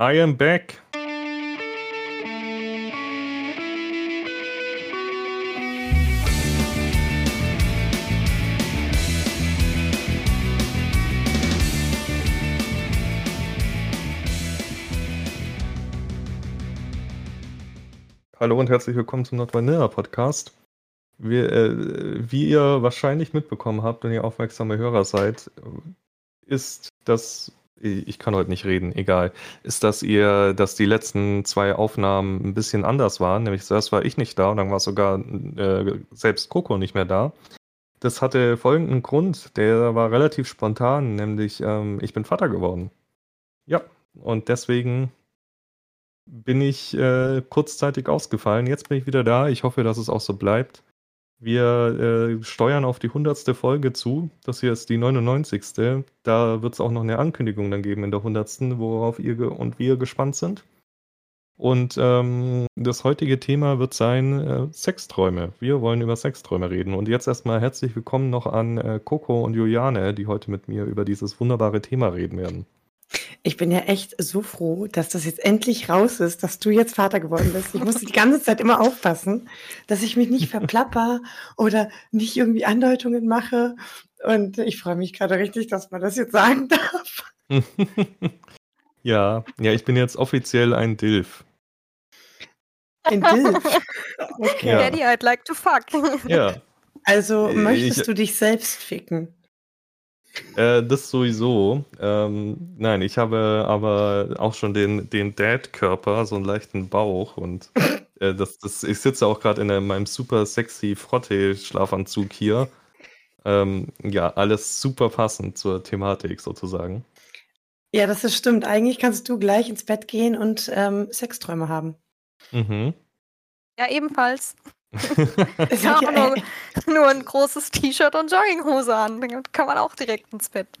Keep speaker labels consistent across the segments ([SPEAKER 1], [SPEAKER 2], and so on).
[SPEAKER 1] I am back. Hallo und herzlich willkommen zum Not Vanilla Podcast. Wir, äh, wie ihr wahrscheinlich mitbekommen habt, wenn ihr aufmerksame Hörer seid, ist das ich kann heute nicht reden, egal, ist, dass ihr, dass die letzten zwei Aufnahmen ein bisschen anders waren. Nämlich zuerst war ich nicht da und dann war sogar äh, selbst Coco nicht mehr da. Das hatte folgenden Grund, der war relativ spontan, nämlich ähm, ich bin Vater geworden. Ja, und deswegen bin ich äh, kurzzeitig ausgefallen. Jetzt bin ich wieder da. Ich hoffe, dass es auch so bleibt. Wir äh, steuern auf die hundertste Folge zu. Das hier ist die 99. Da wird es auch noch eine Ankündigung dann geben in der hundertsten, worauf ihr und wir gespannt sind. Und ähm, das heutige Thema wird sein äh, Sexträume. Wir wollen über Sexträume reden. Und jetzt erstmal herzlich willkommen noch an äh, Coco und Juliane, die heute mit mir über dieses wunderbare Thema reden werden.
[SPEAKER 2] Ich bin ja echt so froh, dass das jetzt endlich raus ist, dass du jetzt Vater geworden bist. Ich musste die ganze Zeit immer aufpassen, dass ich mich nicht verplapper oder nicht irgendwie Andeutungen mache. Und ich freue mich gerade richtig, dass man das jetzt sagen darf.
[SPEAKER 1] ja, ja, ich bin jetzt offiziell ein Dilf.
[SPEAKER 2] Ein Dilf?
[SPEAKER 3] Okay. Ja. Daddy, I'd like to fuck.
[SPEAKER 1] Ja.
[SPEAKER 2] Also möchtest ich, du dich selbst ficken?
[SPEAKER 1] Äh, das sowieso. Ähm, nein, ich habe aber auch schon den, den Dad-Körper, so einen leichten Bauch und äh, das, das, ich sitze auch gerade in meinem super sexy Frotte-Schlafanzug hier. Ähm, ja, alles super passend zur Thematik sozusagen.
[SPEAKER 2] Ja, das ist stimmt. Eigentlich kannst du gleich ins Bett gehen und ähm, Sexträume haben.
[SPEAKER 1] Mhm.
[SPEAKER 3] Ja, ebenfalls. ich habe nur, nur ein großes T-Shirt und Jogginghose an. Dann kann man auch direkt ins Bett.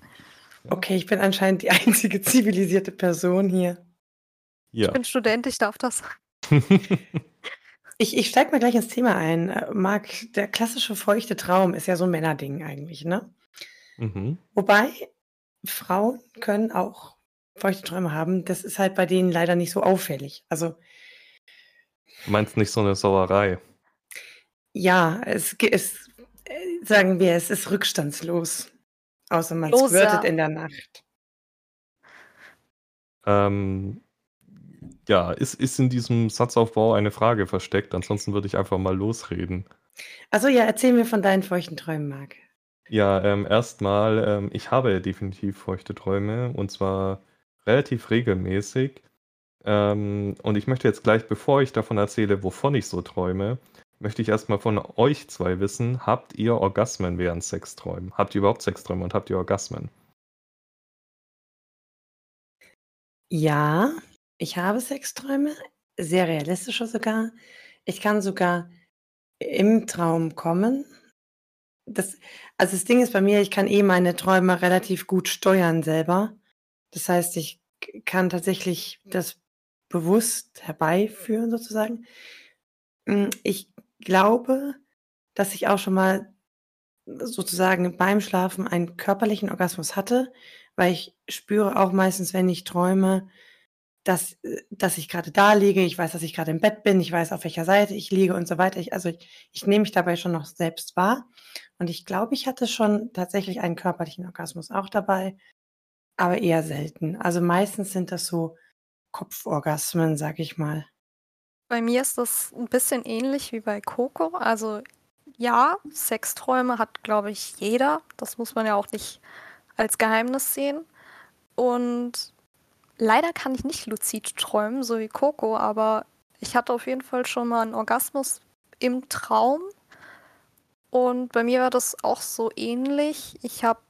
[SPEAKER 2] Okay, ich bin anscheinend die einzige zivilisierte Person hier.
[SPEAKER 3] Ja. Ich bin Student, ich darf das.
[SPEAKER 2] ich ich steige mal gleich ins Thema ein. Äh, Marc, der klassische feuchte Traum ist ja so ein Männerding eigentlich, ne?
[SPEAKER 1] Mhm.
[SPEAKER 2] Wobei Frauen können auch feuchte Träume haben. Das ist halt bei denen leider nicht so auffällig. Also.
[SPEAKER 1] Meinst nicht so eine Sauerei?
[SPEAKER 2] Ja, es ist, äh, sagen wir, es ist rückstandslos. Außer man squirtet in der Nacht.
[SPEAKER 1] Ähm, ja, ist, ist in diesem Satzaufbau eine Frage versteckt? Ansonsten würde ich einfach mal losreden.
[SPEAKER 2] Also ja, erzähl mir von deinen feuchten Träumen, Marc.
[SPEAKER 1] Ja, ähm, erstmal, ähm, ich habe definitiv feuchte Träume und zwar relativ regelmäßig. Ähm, und ich möchte jetzt gleich, bevor ich davon erzähle, wovon ich so träume, möchte ich erstmal von euch zwei wissen, habt ihr Orgasmen während Sexträumen? Habt ihr überhaupt Sexträume und habt ihr Orgasmen?
[SPEAKER 2] Ja, ich habe Sexträume, sehr realistische sogar. Ich kann sogar im Traum kommen. Das, also das Ding ist bei mir, ich kann eh meine Träume relativ gut steuern selber. Das heißt, ich kann tatsächlich das bewusst herbeiführen sozusagen. Hm, ich glaube, dass ich auch schon mal sozusagen beim Schlafen einen körperlichen Orgasmus hatte, weil ich spüre auch meistens, wenn ich träume, dass, dass ich gerade da liege, ich weiß, dass ich gerade im Bett bin, ich weiß, auf welcher Seite ich liege und so weiter. Ich, also ich, ich nehme mich dabei schon noch selbst wahr. Und ich glaube, ich hatte schon tatsächlich einen körperlichen Orgasmus auch dabei, aber eher selten. Also meistens sind das so Kopforgasmen, sag ich mal.
[SPEAKER 3] Bei mir ist das ein bisschen ähnlich wie bei Coco. Also ja, Sexträume hat, glaube ich, jeder. Das muss man ja auch nicht als Geheimnis sehen. Und leider kann ich nicht luzid träumen, so wie Coco, aber ich hatte auf jeden Fall schon mal einen Orgasmus im Traum. Und bei mir war das auch so ähnlich. Ich habe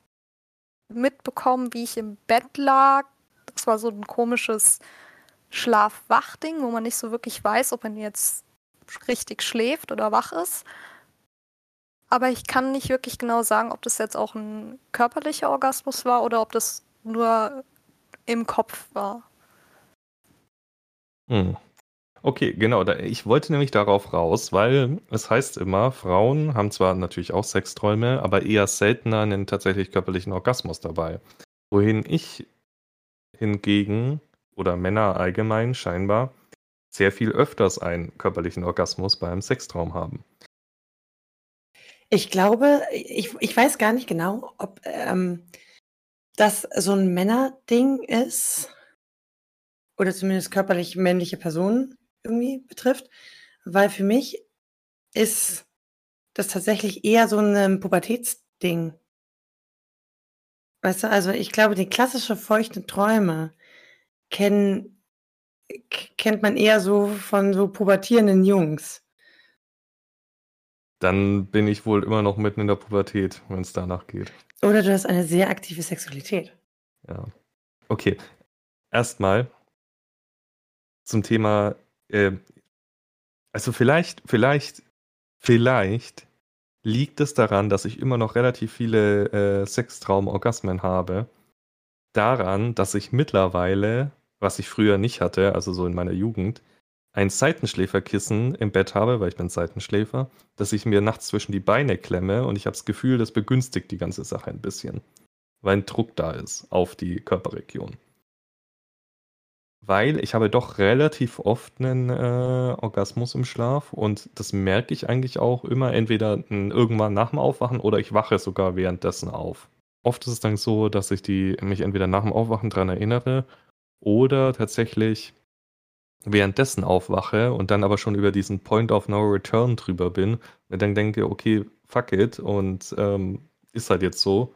[SPEAKER 3] mitbekommen, wie ich im Bett lag. Das war so ein komisches Schlaf-Wach-Ding, wo man nicht so wirklich weiß, ob man jetzt richtig schläft oder wach ist. Aber ich kann nicht wirklich genau sagen, ob das jetzt auch ein körperlicher Orgasmus war oder ob das nur im Kopf war.
[SPEAKER 1] Hm. Okay, genau. Ich wollte nämlich darauf raus, weil es heißt immer, Frauen haben zwar natürlich auch Sexträume, aber eher seltener einen tatsächlich körperlichen Orgasmus dabei. Wohin ich hingegen oder Männer allgemein scheinbar sehr viel öfters einen körperlichen Orgasmus beim Sextraum haben.
[SPEAKER 2] Ich glaube, ich, ich weiß gar nicht genau, ob ähm, das so ein Männerding ist oder zumindest körperlich männliche Personen irgendwie betrifft, weil für mich ist das tatsächlich eher so ein Pubertätsding. Weißt du, also ich glaube, die klassische feuchte Träume kennen, kennt man eher so von so pubertierenden Jungs.
[SPEAKER 1] Dann bin ich wohl immer noch mitten in der Pubertät, wenn es danach geht.
[SPEAKER 2] Oder du hast eine sehr aktive Sexualität.
[SPEAKER 1] Ja. Okay. Erstmal zum Thema, äh, also vielleicht, vielleicht, vielleicht liegt es daran, dass ich immer noch relativ viele äh, Sextraum-Orgasmen habe. Daran, dass ich mittlerweile, was ich früher nicht hatte, also so in meiner Jugend, ein Seitenschläferkissen im Bett habe, weil ich bin Seitenschläfer, dass ich mir nachts zwischen die Beine klemme und ich habe das Gefühl, das begünstigt die ganze Sache ein bisschen, weil ein Druck da ist auf die Körperregion. Weil ich habe doch relativ oft einen äh, Orgasmus im Schlaf und das merke ich eigentlich auch immer entweder irgendwann nach dem Aufwachen oder ich wache sogar währenddessen auf. Oft ist es dann so, dass ich die, mich entweder nach dem Aufwachen daran erinnere oder tatsächlich währenddessen aufwache und dann aber schon über diesen Point of No Return drüber bin und dann denke, okay, fuck it und ähm, ist halt jetzt so.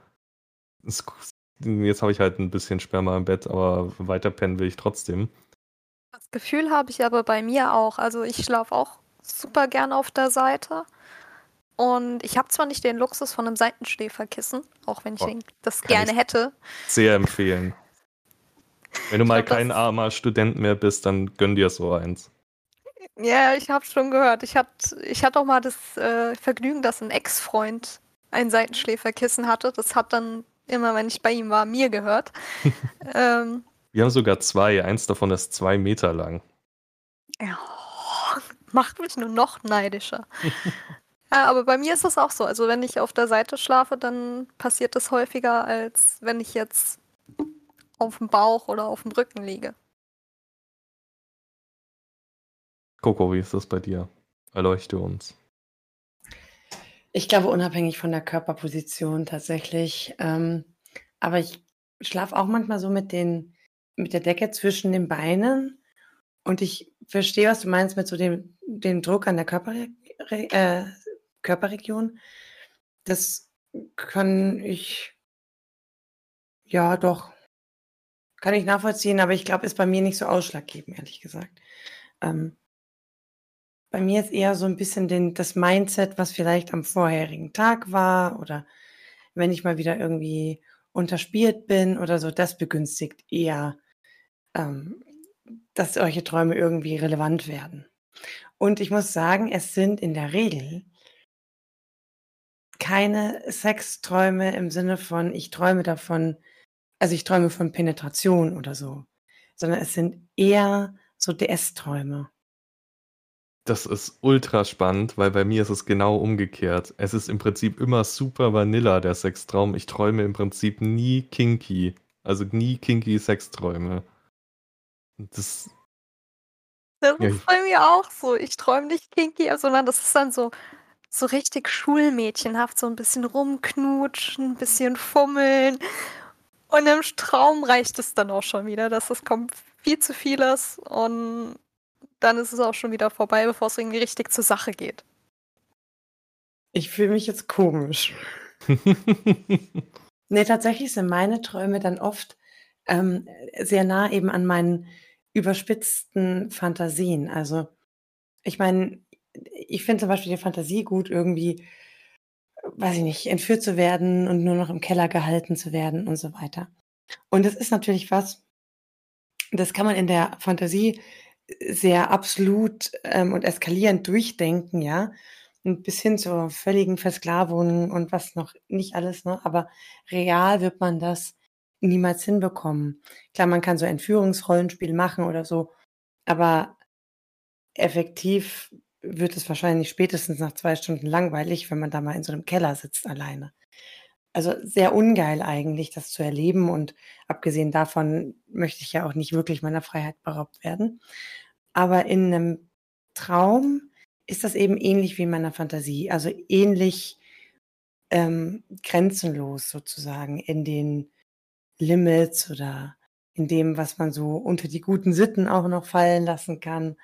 [SPEAKER 1] Es, jetzt habe ich halt ein bisschen Sperma im Bett, aber weiter pennen will ich trotzdem.
[SPEAKER 3] Das Gefühl habe ich aber bei mir auch. Also ich schlafe auch super gern auf der Seite. Und ich habe zwar nicht den Luxus von einem Seitenschläferkissen, auch wenn ich oh, das gerne hätte.
[SPEAKER 1] Sehr empfehlen. Wenn du mal glaub, kein armer Student mehr bist, dann gönn dir so eins.
[SPEAKER 3] Ja, ich habe schon gehört. Ich hatte ich hatte auch mal das äh, Vergnügen, dass ein Ex-Freund ein Seitenschläferkissen hatte. Das hat dann immer, wenn ich bei ihm war, mir gehört.
[SPEAKER 1] ähm, Wir haben sogar zwei. Eins davon ist zwei Meter lang.
[SPEAKER 3] Ja, macht mich nur noch neidischer. ja, aber bei mir ist das auch so. Also wenn ich auf der Seite schlafe, dann passiert das häufiger, als wenn ich jetzt auf dem Bauch oder auf dem Rücken liege.
[SPEAKER 1] Coco, wie ist das bei dir? Erleuchte uns.
[SPEAKER 2] Ich glaube, unabhängig von der Körperposition tatsächlich. Ähm, aber ich schlafe auch manchmal so mit, den, mit der Decke zwischen den Beinen. Und ich verstehe, was du meinst mit so dem, dem Druck an der Körperre äh, Körperregion. Das kann ich, ja, doch, kann ich nachvollziehen, aber ich glaube, ist bei mir nicht so ausschlaggebend, ehrlich gesagt. Ähm, bei mir ist eher so ein bisschen den, das Mindset, was vielleicht am vorherigen Tag war oder wenn ich mal wieder irgendwie unterspielt bin oder so, das begünstigt eher, ähm, dass solche Träume irgendwie relevant werden. Und ich muss sagen, es sind in der Regel keine Sexträume im Sinne von, ich träume davon, also ich träume von Penetration oder so, sondern es sind eher so DS-Träume.
[SPEAKER 1] Das ist ultra spannend, weil bei mir ist es genau umgekehrt. Es ist im Prinzip immer super Vanilla, der Sextraum. Ich träume im Prinzip nie kinky. Also nie kinky Sexträume.
[SPEAKER 3] Das, das ja, ist bei mir auch so. Ich träume nicht kinky, sondern das ist dann so, so richtig schulmädchenhaft, so ein bisschen rumknutschen, ein bisschen fummeln und im Traum reicht es dann auch schon wieder, dass es kommt viel zu vieles und dann ist es auch schon wieder vorbei, bevor es irgendwie richtig zur Sache geht.
[SPEAKER 2] Ich fühle mich jetzt komisch. nee, tatsächlich sind meine Träume dann oft ähm, sehr nah eben an meinen überspitzten Fantasien. Also, ich meine, ich finde zum Beispiel die Fantasie gut, irgendwie weiß ich nicht, entführt zu werden und nur noch im Keller gehalten zu werden und so weiter. Und das ist natürlich was, das kann man in der Fantasie sehr absolut ähm, und eskalierend durchdenken, ja. Und bis hin zur völligen Versklavung und was noch nicht alles, ne? Aber real wird man das niemals hinbekommen. Klar, man kann so Entführungsrollenspiel machen oder so, aber effektiv wird es wahrscheinlich spätestens nach zwei Stunden langweilig, wenn man da mal in so einem Keller sitzt alleine. also sehr ungeil eigentlich, das zu erleben. Und abgesehen davon möchte ich ja auch nicht wirklich meiner Freiheit beraubt werden. Aber in einem Traum ist das eben ähnlich wie in meiner Fantasie. Also ähnlich ähm, grenzenlos sozusagen in den Limits oder in dem, was man so unter die guten Sitten auch noch fallen lassen kann.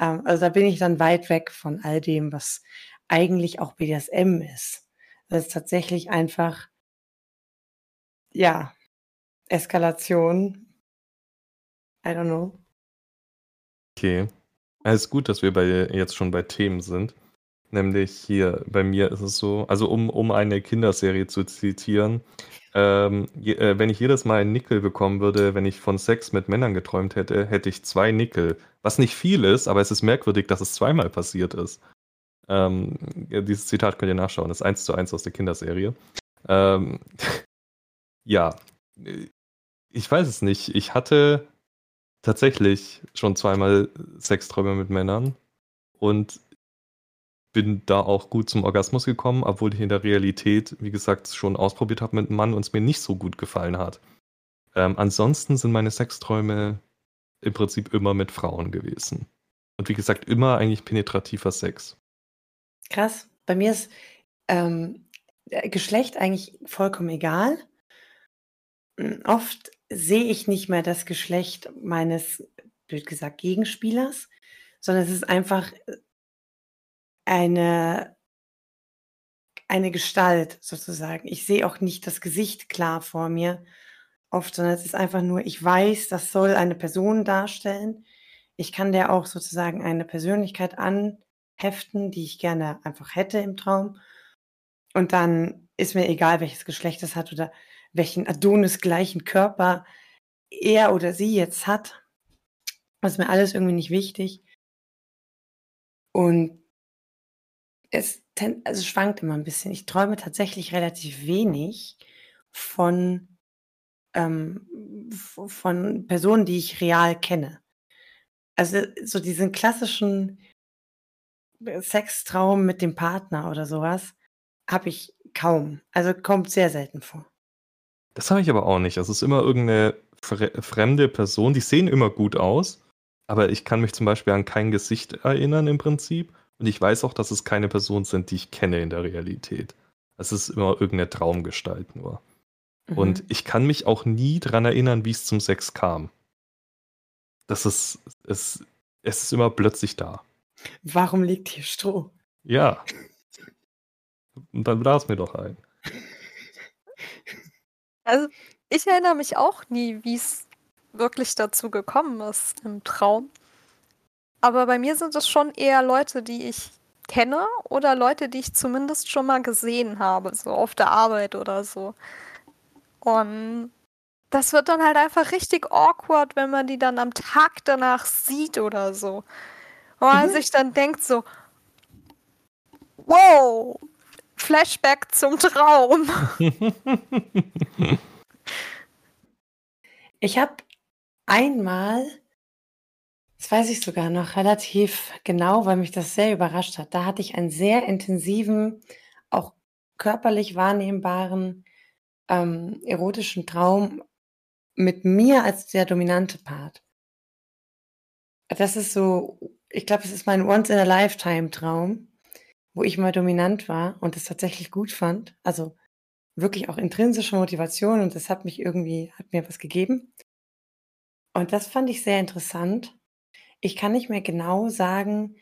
[SPEAKER 2] Ähm, also da bin ich dann weit weg von all dem, was eigentlich auch BDSM ist. Das ist tatsächlich einfach, ja, Eskalation. I don't know.
[SPEAKER 1] Okay. Es ist gut, dass wir bei, jetzt schon bei Themen sind. Nämlich hier, bei mir ist es so, also um, um eine Kinderserie zu zitieren, ähm, je, äh, wenn ich jedes Mal einen Nickel bekommen würde, wenn ich von Sex mit Männern geträumt hätte, hätte ich zwei Nickel. Was nicht viel ist, aber es ist merkwürdig, dass es zweimal passiert ist. Ähm, ja, dieses Zitat könnt ihr nachschauen, das ist eins zu eins aus der Kinderserie. Ähm, ja, ich weiß es nicht. Ich hatte tatsächlich schon zweimal Sexträume mit Männern und bin da auch gut zum Orgasmus gekommen, obwohl ich in der Realität, wie gesagt, schon ausprobiert habe mit einem Mann und es mir nicht so gut gefallen hat. Ähm, ansonsten sind meine Sexträume im Prinzip immer mit Frauen gewesen. Und wie gesagt, immer eigentlich penetrativer Sex.
[SPEAKER 2] Krass. Bei mir ist ähm, Geschlecht eigentlich vollkommen egal. Oft sehe ich nicht mehr das Geschlecht meines, blöd gesagt, Gegenspielers, sondern es ist einfach eine eine Gestalt sozusagen. Ich sehe auch nicht das Gesicht klar vor mir oft, sondern es ist einfach nur, ich weiß, das soll eine Person darstellen. Ich kann der auch sozusagen eine Persönlichkeit anheften, die ich gerne einfach hätte im Traum. Und dann ist mir egal, welches Geschlecht es hat oder welchen Adonis gleichen Körper er oder sie jetzt hat. Das ist mir alles irgendwie nicht wichtig. Und es also schwankt immer ein bisschen. Ich träume tatsächlich relativ wenig von, ähm, von Personen, die ich real kenne. Also so diesen klassischen Sextraum mit dem Partner oder sowas habe ich kaum. Also kommt sehr selten vor.
[SPEAKER 1] Das habe ich aber auch nicht. Es ist immer irgendeine fremde Person. Die sehen immer gut aus, aber ich kann mich zum Beispiel an kein Gesicht erinnern im Prinzip. Und ich weiß auch, dass es keine Personen sind, die ich kenne in der Realität. Es ist immer irgendeine Traumgestalt nur. Mhm. Und ich kann mich auch nie daran erinnern, wie es zum Sex kam. Das ist, es, es ist immer plötzlich da.
[SPEAKER 2] Warum liegt hier Stroh?
[SPEAKER 1] Ja. Und dann blas mir doch ein.
[SPEAKER 3] Also, ich erinnere mich auch nie, wie es wirklich dazu gekommen ist im Traum. Aber bei mir sind es schon eher Leute, die ich kenne oder Leute, die ich zumindest schon mal gesehen habe, so auf der Arbeit oder so. Und das wird dann halt einfach richtig awkward, wenn man die dann am Tag danach sieht oder so. Und man mhm. sich dann denkt so, wow, Flashback zum Traum.
[SPEAKER 2] ich habe einmal das weiß ich sogar noch relativ genau, weil mich das sehr überrascht hat. Da hatte ich einen sehr intensiven, auch körperlich wahrnehmbaren, ähm, erotischen Traum mit mir als der dominante Part. Das ist so, ich glaube, es ist mein Once-in-a-Lifetime-Traum, wo ich mal dominant war und es tatsächlich gut fand. Also wirklich auch intrinsische Motivation und das hat mich irgendwie, hat mir was gegeben. Und das fand ich sehr interessant. Ich kann nicht mehr genau sagen,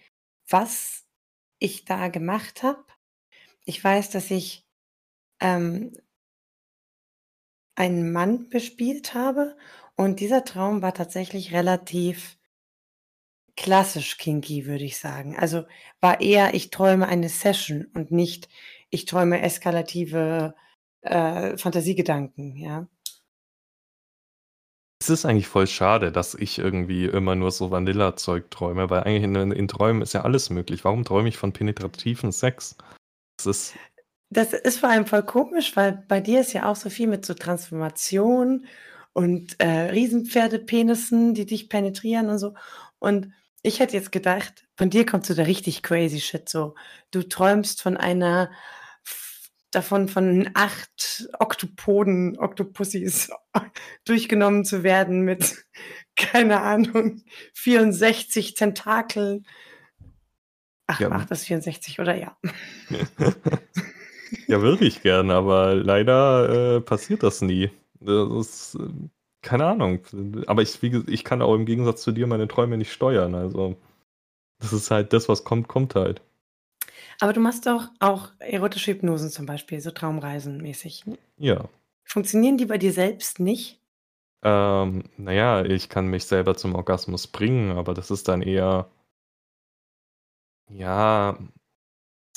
[SPEAKER 2] was ich da gemacht habe. Ich weiß, dass ich ähm, einen Mann bespielt habe und dieser Traum war tatsächlich relativ klassisch kinky, würde ich sagen. Also war eher, ich träume eine Session und nicht, ich träume eskalative äh, Fantasiegedanken, ja.
[SPEAKER 1] Ist eigentlich voll schade, dass ich irgendwie immer nur so Vanilla-Zeug träume, weil eigentlich in, in Träumen ist ja alles möglich. Warum träume ich von penetrativen Sex?
[SPEAKER 2] Das ist das ist vor allem voll komisch, weil bei dir ist ja auch so viel mit so Transformation und äh, Riesenpferdepenissen, die dich penetrieren und so. Und ich hätte jetzt gedacht, von dir kommt so der richtig crazy Shit. So, du träumst von einer davon von acht Oktopoden, Oktopussis durchgenommen zu werden mit, keine Ahnung, 64 Tentakeln. Ach,
[SPEAKER 1] Ja.
[SPEAKER 2] macht das 64 oder ja?
[SPEAKER 1] Ja, würde ich gern, aber leider äh, passiert das nie. Das ist, äh, keine Ahnung. Aber ich, wie, ich kann auch im Gegensatz zu dir meine Träume nicht steuern. Also, das ist halt das, was kommt, kommt halt.
[SPEAKER 2] Aber du machst doch auch erotische Hypnosen zum Beispiel, so Traumreisen mäßig.
[SPEAKER 1] Ja.
[SPEAKER 2] Funktionieren die bei dir selbst nicht?
[SPEAKER 1] Ähm, naja, ich kann mich selber zum Orgasmus bringen, aber das ist dann eher, ja,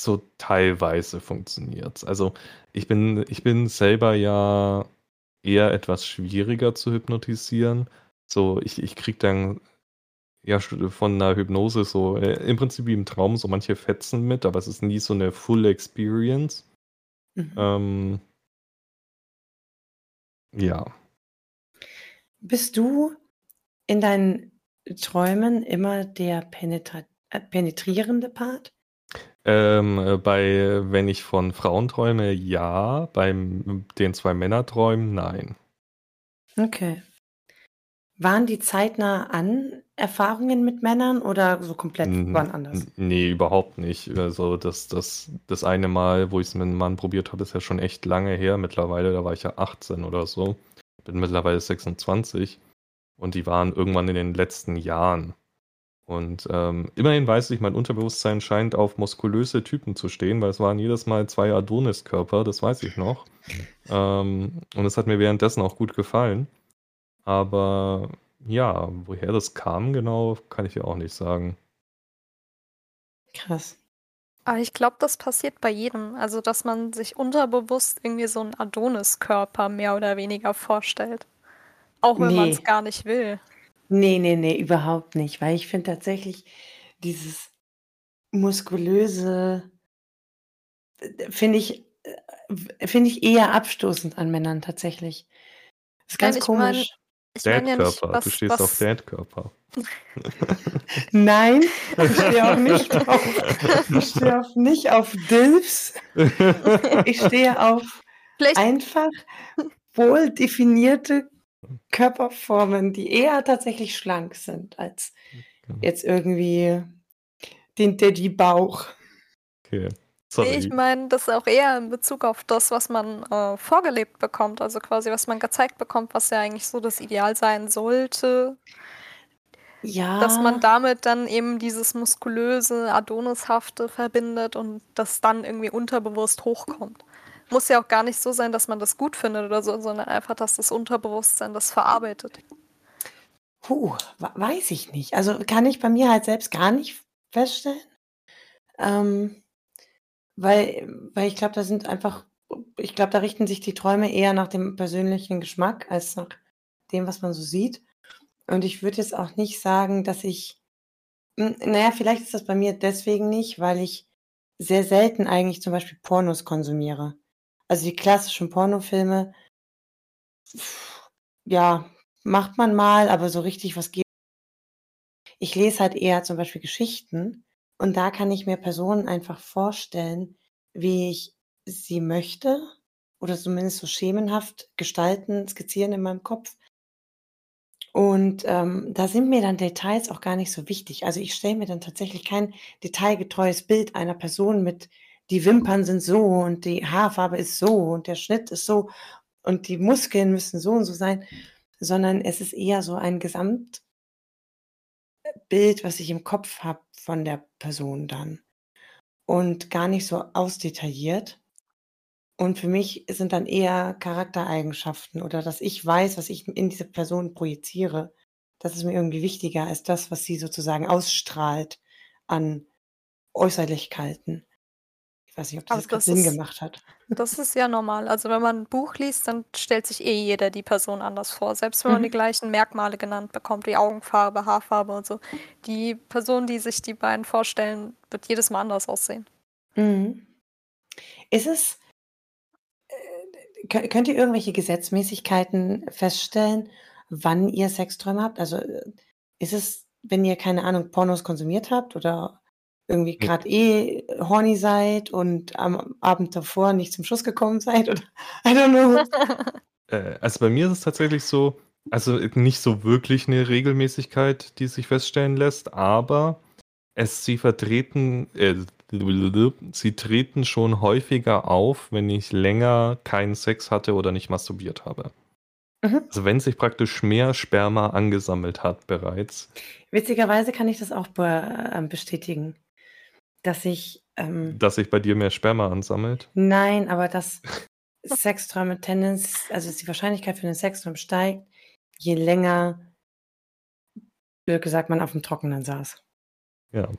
[SPEAKER 1] so teilweise funktioniert's. Also ich bin, ich bin selber ja eher etwas schwieriger zu hypnotisieren. So, ich, ich krieg dann ja von einer Hypnose so äh, im Prinzip wie im Traum so manche Fetzen mit, aber es ist nie so eine Full Experience.
[SPEAKER 2] Mhm.
[SPEAKER 1] Ähm, ja.
[SPEAKER 2] Bist du in deinen Träumen immer der penetra äh, penetrierende Part?
[SPEAKER 1] Ähm, äh, bei, wenn ich von Frauen träume, ja. Beim den zwei Männerträumen, nein.
[SPEAKER 2] Okay. Waren die zeitnah an Erfahrungen mit Männern oder so komplett
[SPEAKER 1] N-
[SPEAKER 2] wann anders?
[SPEAKER 1] Nee, überhaupt nicht. Also das, das, das eine Mal, wo ich es mit einem Mann probiert habe, ist ja schon echt lange her mittlerweile. Da war ich ja 18 oder so. Bin mittlerweile 26. Und die waren irgendwann in den letzten Jahren. Und ähm, immerhin weiß ich, mein Unterbewusstsein scheint auf muskulöse Typen zu stehen, weil es waren jedes Mal zwei Adonis-Körper, das weiß ich noch. Ähm, und es hat mir währenddessen auch gut gefallen. Aber ja, woher das kam genau, kann ich dir auch nicht sagen.
[SPEAKER 2] Krass.
[SPEAKER 3] Aber ich glaube, das passiert bei jedem. Also, dass man sich unterbewusst irgendwie so einen Adonis-Körper mehr oder weniger vorstellt. Auch wenn man
[SPEAKER 2] Nee.
[SPEAKER 3] es gar nicht will.
[SPEAKER 2] Nee, nee, nee, überhaupt nicht, weil ich finde tatsächlich dieses muskulöse äh, finde ich äh, finde ich eher abstoßend an Männern tatsächlich. Ist
[SPEAKER 3] Nein,
[SPEAKER 2] ganz
[SPEAKER 3] ich mein,
[SPEAKER 2] komisch.
[SPEAKER 3] Ich meine ja nicht, was,
[SPEAKER 1] du stehst auf
[SPEAKER 3] was,
[SPEAKER 1] Dad-Körper.
[SPEAKER 2] Nein, ich stehe auch nicht auf, ich stehe auf nicht auf Dilfs. Ich stehe auf
[SPEAKER 3] vielleicht,
[SPEAKER 2] einfach wohl definierte Körperformen, die eher tatsächlich schlank sind, als jetzt irgendwie den Daddy-Bauch.
[SPEAKER 1] Okay, sorry.
[SPEAKER 3] ich meine, das ist auch eher in Bezug auf das, was man äh, vorgelebt bekommt. Also quasi, was man gezeigt bekommt, was ja eigentlich so das Ideal sein sollte.
[SPEAKER 2] Ja.
[SPEAKER 3] Dass man damit dann eben dieses muskulöse, Adonishafte verbindet und das dann irgendwie unterbewusst hochkommt. Muss ja auch gar nicht so sein, dass man das gut findet oder so, sondern einfach, dass das Unterbewusstsein das verarbeitet.
[SPEAKER 2] Puh, weiß ich nicht. Also kann ich bei mir halt selbst gar nicht feststellen. Ähm, weil, weil ich glaube, da sind einfach, ich glaube, da richten sich die Träume eher nach dem persönlichen Geschmack als nach dem, was man so sieht. Und ich würde jetzt auch nicht sagen, dass ich, Hm, naja, vielleicht ist das bei mir deswegen nicht, weil ich sehr selten eigentlich zum Beispiel Pornos konsumiere. Also die klassischen Pornofilme, ja, macht man mal, aber so richtig was geht. Ich lese halt eher zum Beispiel Geschichten und da kann ich mir Personen einfach vorstellen, wie ich sie möchte oder zumindest so schemenhaft gestalten, skizzieren in meinem Kopf. Und ähm, da sind mir dann Details auch gar nicht so wichtig. Also ich stelle mir dann tatsächlich kein detailgetreues Bild einer Person mit, die Wimpern sind so und die Haarfarbe ist so und der Schnitt ist so und die Muskeln müssen so und so sein, sondern es ist eher so ein Gesamtbild, was ich im Kopf habe von der Person dann und gar nicht so ausdetailliert. Und für mich sind dann eher Charaktereigenschaften oder dass ich weiß, was ich in diese Person projiziere. Das ist mir irgendwie wichtiger als das, was sie sozusagen ausstrahlt an Äußerlichkeiten. Ich weiß nicht, ob das
[SPEAKER 3] das
[SPEAKER 2] Sinn
[SPEAKER 3] ist,
[SPEAKER 2] gemacht hat.
[SPEAKER 3] das ist ja normal. Also wenn man ein Buch liest, dann stellt sich eh jeder die Person anders vor. Selbst wenn man die
[SPEAKER 2] Mhm.
[SPEAKER 3] gleichen Merkmale genannt bekommt, wie Augenfarbe, Haarfarbe und so. Die Person, die sich die beiden vorstellen, wird jedes Mal anders aussehen.
[SPEAKER 2] Mhm. Ist es, äh, kö- könnt ihr irgendwelche Gesetzmäßigkeiten feststellen, wann ihr Sexträume habt? Also äh, ist es, wenn ihr keine Ahnung, Pornos konsumiert habt oder irgendwie gerade eh horny seid und am Abend davor nicht zum Schuss gekommen seid oder I don't know.
[SPEAKER 1] Äh, also bei mir ist es tatsächlich so, also nicht so wirklich eine Regelmäßigkeit, die sich feststellen lässt, aber es sie vertreten, äh, sie treten schon häufiger auf, wenn ich länger keinen Sex hatte oder nicht masturbiert habe.
[SPEAKER 2] Mhm.
[SPEAKER 1] Also wenn sich praktisch mehr Sperma angesammelt hat bereits.
[SPEAKER 2] Witzigerweise kann ich das auch be ähm, bestätigen, dass ich ähm,
[SPEAKER 1] dass sich bei dir mehr Sperma ansammelt.
[SPEAKER 2] nein, aber dass Sexträume Tendenz, also dass die Wahrscheinlichkeit für einen Sextraum steigt, je länger, blöd gesagt, man auf dem Trockenen saß.
[SPEAKER 1] Ja.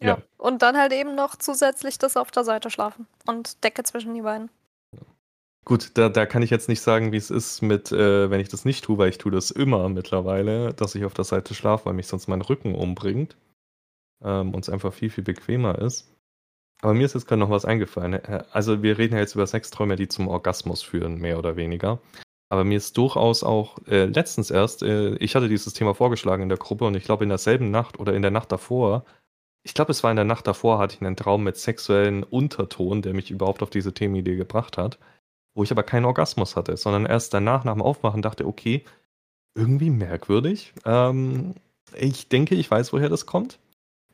[SPEAKER 3] Ja.
[SPEAKER 1] Ja.
[SPEAKER 3] Und dann halt eben noch zusätzlich das auf der Seite schlafen und Decke zwischen die beiden.
[SPEAKER 1] Gut, da, da kann ich jetzt nicht sagen, wie es ist mit, äh, wenn ich das nicht tue, weil ich tue das immer mittlerweile, dass ich auf der Seite schlafe, weil mich sonst mein Rücken umbringt ähm, und es einfach viel, viel bequemer ist. Aber mir ist jetzt gerade noch was eingefallen. Äh, Also wir reden ja jetzt über Sexträume, die zum Orgasmus führen, mehr oder weniger. Aber mir ist durchaus auch äh, letztens erst, äh, ich hatte dieses Thema vorgeschlagen in der Gruppe und ich glaube in derselben Nacht oder in der Nacht davor, ich glaube es war in der Nacht davor, hatte ich einen Traum mit sexuellen Unterton, der mich überhaupt auf diese Themenidee gebracht hat wo ich aber keinen Orgasmus hatte, sondern erst danach nach dem Aufwachen dachte, okay, irgendwie merkwürdig. Ähm, ich denke, ich weiß, woher das kommt.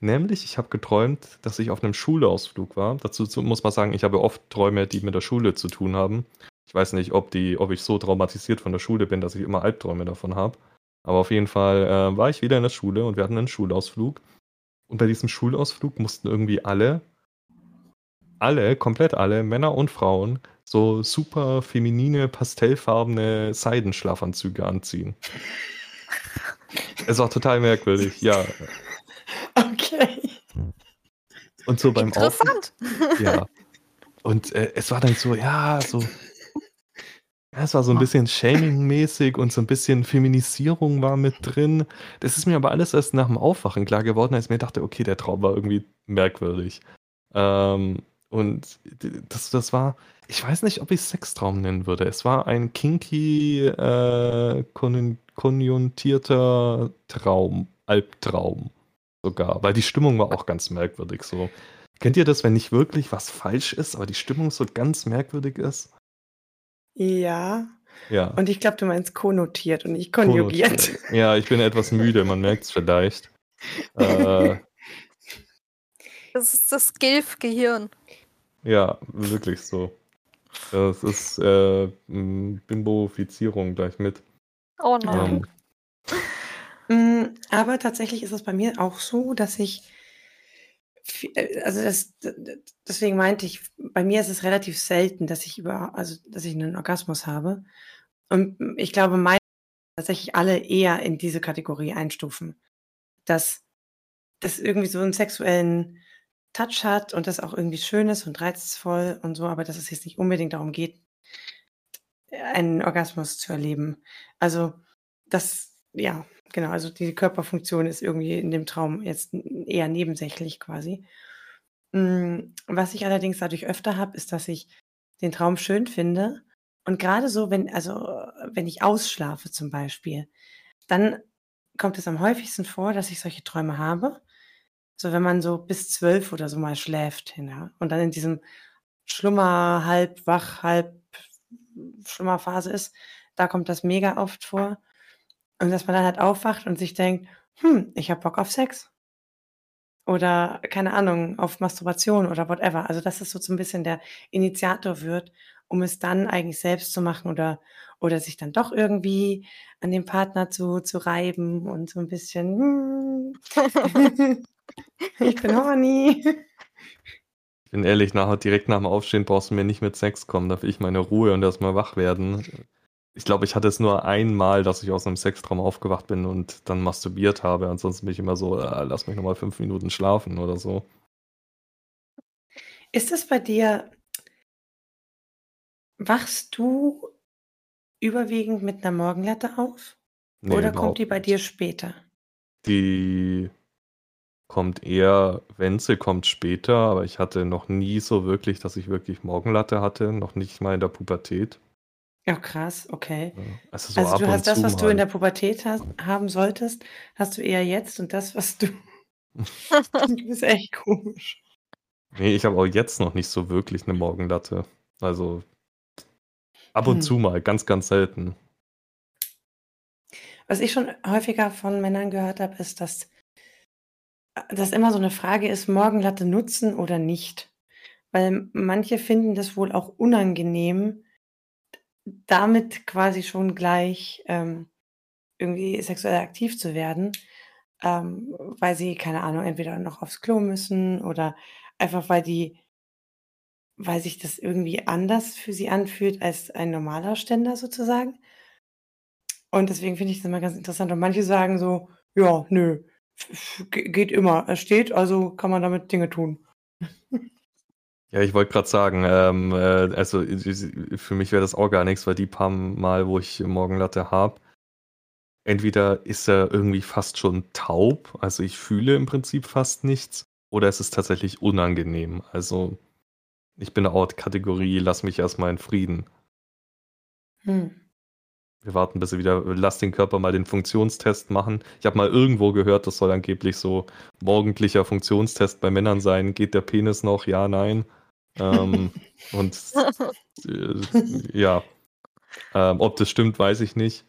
[SPEAKER 1] Nämlich, ich habe geträumt, dass ich auf einem Schulausflug war. Dazu zu- muss man sagen, ich habe oft Träume, die mit der Schule zu tun haben. Ich weiß nicht, ob, die, ob ich so traumatisiert von der Schule bin, dass ich immer Albträume davon habe. Aber auf jeden Fall äh, war ich wieder in der Schule und wir hatten einen Schulausflug. Und bei diesem Schulausflug mussten irgendwie alle, alle, komplett alle, Männer und Frauen, so super feminine, pastellfarbene Seidenschlafanzüge anziehen. Es war total merkwürdig, ja.
[SPEAKER 2] Okay.
[SPEAKER 1] Und so beim Auf
[SPEAKER 3] Interessant.
[SPEAKER 1] ja. Und äh, es war dann so, ja, so. Ja, es war so ein bisschen Shaming-mäßig und so ein bisschen Feminisierung war mit drin. Das ist mir aber alles erst nach dem Aufwachen klar geworden, als ich mir dachte, okay, der Traum war irgendwie merkwürdig. Ähm, und das, das war, ich weiß nicht, ob ich es Sextraum nennen würde. Es war ein kinky, äh, kon konjuntierter Traum, Albtraum sogar, weil die Stimmung war auch ganz merkwürdig so. Kennt ihr das, wenn nicht wirklich was falsch ist, aber die Stimmung so ganz merkwürdig ist?
[SPEAKER 2] Ja.
[SPEAKER 1] Ja.
[SPEAKER 2] Und ich glaube, du meinst konnotiert und nicht konjugiert.
[SPEAKER 1] konnotiert. Ja, ich bin etwas müde, man merkt es vielleicht. Äh,
[SPEAKER 3] Das ist das Gilf-Gehirn.
[SPEAKER 1] ja, wirklich so. Das ist äh, Bimbofizierung gleich mit.
[SPEAKER 3] Oh nein.
[SPEAKER 1] Ähm,
[SPEAKER 2] Mm, Aber tatsächlich ist es bei mir auch so, dass ich, äh, also das, deswegen meinte ich, bei mir ist es relativ selten, dass ich über, also dass ich einen Orgasmus habe. Und ich glaube, meine tatsächlich alle eher in diese Kategorie einstufen, dass das irgendwie so einen sexuellen Touch hat und das auch irgendwie schön ist und reizvoll und so, aber dass es jetzt nicht unbedingt darum geht, einen Orgasmus zu erleben. Also das, ja, genau, also die Körperfunktion ist irgendwie in dem Traum jetzt eher nebensächlich quasi. Mm, Was ich allerdings dadurch öfter habe, ist, dass ich den Traum schön finde. Und gerade so, wenn, also wenn ich ausschlafe zum Beispiel, dann kommt es am häufigsten vor, dass ich solche Träume habe. So wenn man so bis zwölf oder so mal schläft, ja, und dann in diesem Schlummer, halb wach, halb Schlummerphase ist, da kommt das mega oft vor. Und dass man dann halt aufwacht und sich denkt, hm, ich habe Bock auf Sex. Oder, keine Ahnung, auf Masturbation oder whatever. Also, dass es so ein bisschen der Initiator wird, um es dann eigentlich selbst zu machen oder oder sich dann doch irgendwie an dem Partner zu zu reiben und so ein bisschen, hm, ich bin horny.
[SPEAKER 1] ich bin ehrlich, nachher, direkt nach dem Aufstehen brauchst du mir nicht mit Sex kommen, da will ich meine Ruhe und erstmal wach werden. Ich glaube, ich hatte es nur einmal, dass ich aus einem Sextraum aufgewacht bin und dann masturbiert habe. Ansonsten bin ich immer so, äh, lass mich nochmal fünf Minuten schlafen oder so.
[SPEAKER 2] Ist es bei dir wachst du überwiegend mit 'ner Morgenlatte auf
[SPEAKER 1] Nee,
[SPEAKER 2] oder kommt die bei dir später?
[SPEAKER 1] Die kommt eher, wenn sie kommt, später, aber ich hatte noch nie so wirklich, dass ich wirklich Morgenlatte hatte, noch nicht mal in der Pubertät.
[SPEAKER 2] Ja, krass, okay.
[SPEAKER 1] Ja, also so
[SPEAKER 2] Also, du hast das, was du in der Pubertät hast haben solltest, hast du eher jetzt und das, was du Das ist echt komisch.
[SPEAKER 1] Nee, ich habe auch jetzt noch nicht so wirklich eine Morgenlatte. Also ab und
[SPEAKER 2] Hm.
[SPEAKER 1] zu mal, ganz, ganz selten.
[SPEAKER 2] Was ich schon häufiger von Männern gehört habe, ist, dass das immer so eine Frage ist, Morgenlatte nutzen oder nicht. Weil manche finden das wohl auch unangenehm, damit quasi schon gleich, ähm, irgendwie sexuell aktiv zu werden, ähm, weil sie, keine Ahnung, entweder noch aufs Klo müssen oder einfach weil die weil sich das irgendwie anders für sie anfühlt als ein normaler Ständer sozusagen. Und deswegen finde ich das immer ganz interessant. Und manche sagen so: „Ja, nö, geht immer. Es steht, also kann man damit Dinge tun.“
[SPEAKER 1] Ja, ich wollte gerade sagen, ähm, äh, also für mich wäre das auch gar nichts, weil die paar Mal, wo ich Morgenlatte habe, entweder ist er irgendwie fast schon taub, also ich fühle im Prinzip fast nichts, oder es ist tatsächlich unangenehm. Also ich bin auch Kategorie, lass mich erstmal in Frieden.
[SPEAKER 2] Hm.
[SPEAKER 1] Wir warten, bis er wieder, lass den Körper mal den Funktionstest machen. Ich habe mal irgendwo gehört, das soll angeblich so morgendlicher Funktionstest bei Männern sein. Geht der Penis noch? Ja, nein. Ähm, und äh, ja, ähm, ob das stimmt, weiß ich nicht.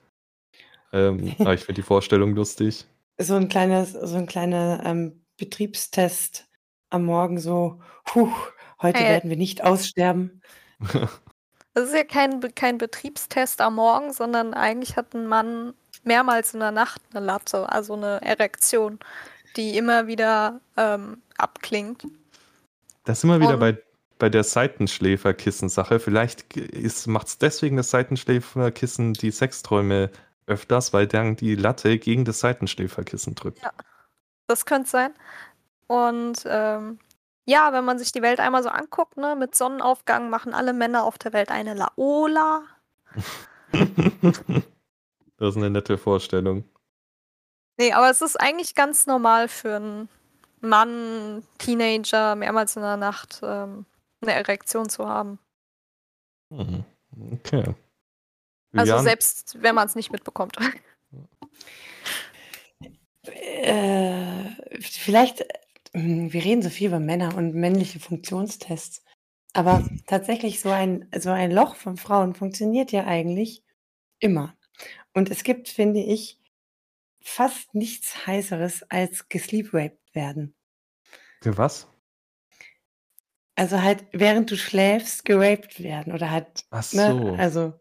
[SPEAKER 1] Ähm, aber ich finde die Vorstellung lustig.
[SPEAKER 2] So ein kleines so ein kleiner, ähm, Betriebstest am Morgen so: „Puh, heute
[SPEAKER 3] Hey.
[SPEAKER 2] werden wir nicht aussterben.“
[SPEAKER 3] Das ist ja kein, kein Betriebstest am Morgen, sondern eigentlich hat ein Mann mehrmals in der Nacht eine Latte, also eine Erektion, die immer wieder ähm, abklingt.
[SPEAKER 1] Das sind wir wieder
[SPEAKER 3] Und-
[SPEAKER 1] bei, bei der Seitenschläferkissen-Sache. Vielleicht macht es deswegen das Seitenschläferkissen die Sexträume öfters, weil dann die Latte gegen das Seitenschläferkissen drückt.
[SPEAKER 3] Ja. Das könnte sein. Und ähm, ja, wenn man sich die Welt einmal so anguckt, ne, mit Sonnenaufgang machen alle Männer auf der Welt eine Laola.
[SPEAKER 1] das ist eine nette Vorstellung.
[SPEAKER 3] Nee, aber es ist eigentlich ganz normal für einen Mann, Teenager, mehrmals in der Nacht ähm, eine Erektion zu haben.
[SPEAKER 1] Mhm. Okay.
[SPEAKER 3] Also
[SPEAKER 1] Julian,
[SPEAKER 3] selbst wenn man es nicht mitbekommt.
[SPEAKER 2] Äh, vielleicht hm, wir reden so viel über Männer und männliche Funktionstests, aber tatsächlich so ein so ein Loch von Frauen funktioniert ja eigentlich immer. Und es gibt, finde ich, fast nichts Heißeres als gesleepraped werden.
[SPEAKER 1] Für was?
[SPEAKER 2] Also halt, während du schläfst, geraped werden oder halt,
[SPEAKER 1] Ach
[SPEAKER 2] ne,
[SPEAKER 1] so.
[SPEAKER 2] also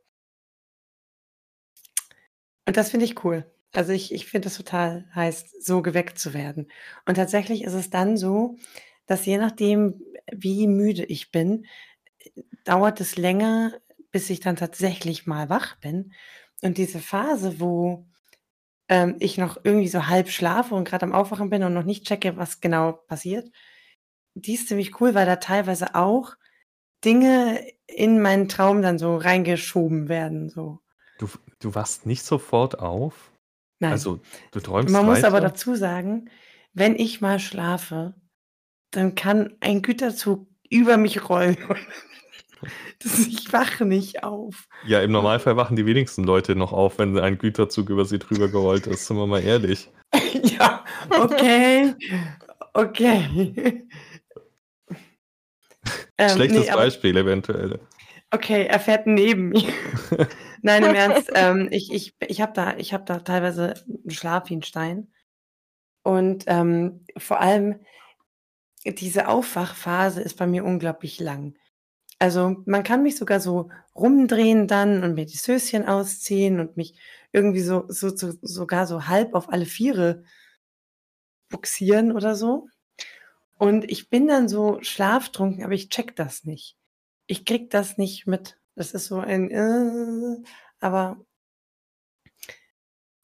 [SPEAKER 2] und das finde ich cool. Also ich ich finde es total heiß, so geweckt zu werden. Und tatsächlich ist es dann so, dass je nachdem, wie müde ich bin, dauert es länger, bis ich dann tatsächlich mal wach bin. Und diese Phase, wo, ähm, ich noch irgendwie so halb schlafe und grad am Aufwachen bin und noch nicht checke, was genau passiert, die ist ziemlich cool, weil da teilweise auch Dinge in meinen Traum dann so reingeschoben werden, so.
[SPEAKER 1] Du, du wachst nicht sofort auf?
[SPEAKER 2] Nein.
[SPEAKER 1] Also, du träumst
[SPEAKER 2] Man muss aber
[SPEAKER 1] weiter?
[SPEAKER 2] dazu sagen, wenn ich mal schlafe, dann kann ein Güterzug über mich rollen. Das ich wache nicht auf.
[SPEAKER 1] Ja, im Normalfall wachen die wenigsten Leute noch auf, wenn ein Güterzug über sie drüber gerollt ist, sind wir mal ehrlich.
[SPEAKER 2] Ja, okay. Okay. Ähm,
[SPEAKER 1] Schlechtes
[SPEAKER 2] ne, aber
[SPEAKER 1] Beispiel eventuell.
[SPEAKER 2] okay, er fährt neben mir. Nein, im Ernst, ähm, ich ich ich habe da ich habe da teilweise 'n Schlaf wie 'n Stein. Und, ähm, vor allem diese Aufwachphase ist bei mir unglaublich lang. Also, man kann mich sogar so rumdrehen dann und mir die Söschen ausziehen und mich irgendwie so so so sogar so halb auf alle Viere bugsieren oder so. Und ich bin dann so schlaftrunken, aber ich checke das nicht. Ich kriege das nicht mit. Das ist so ein äh, aber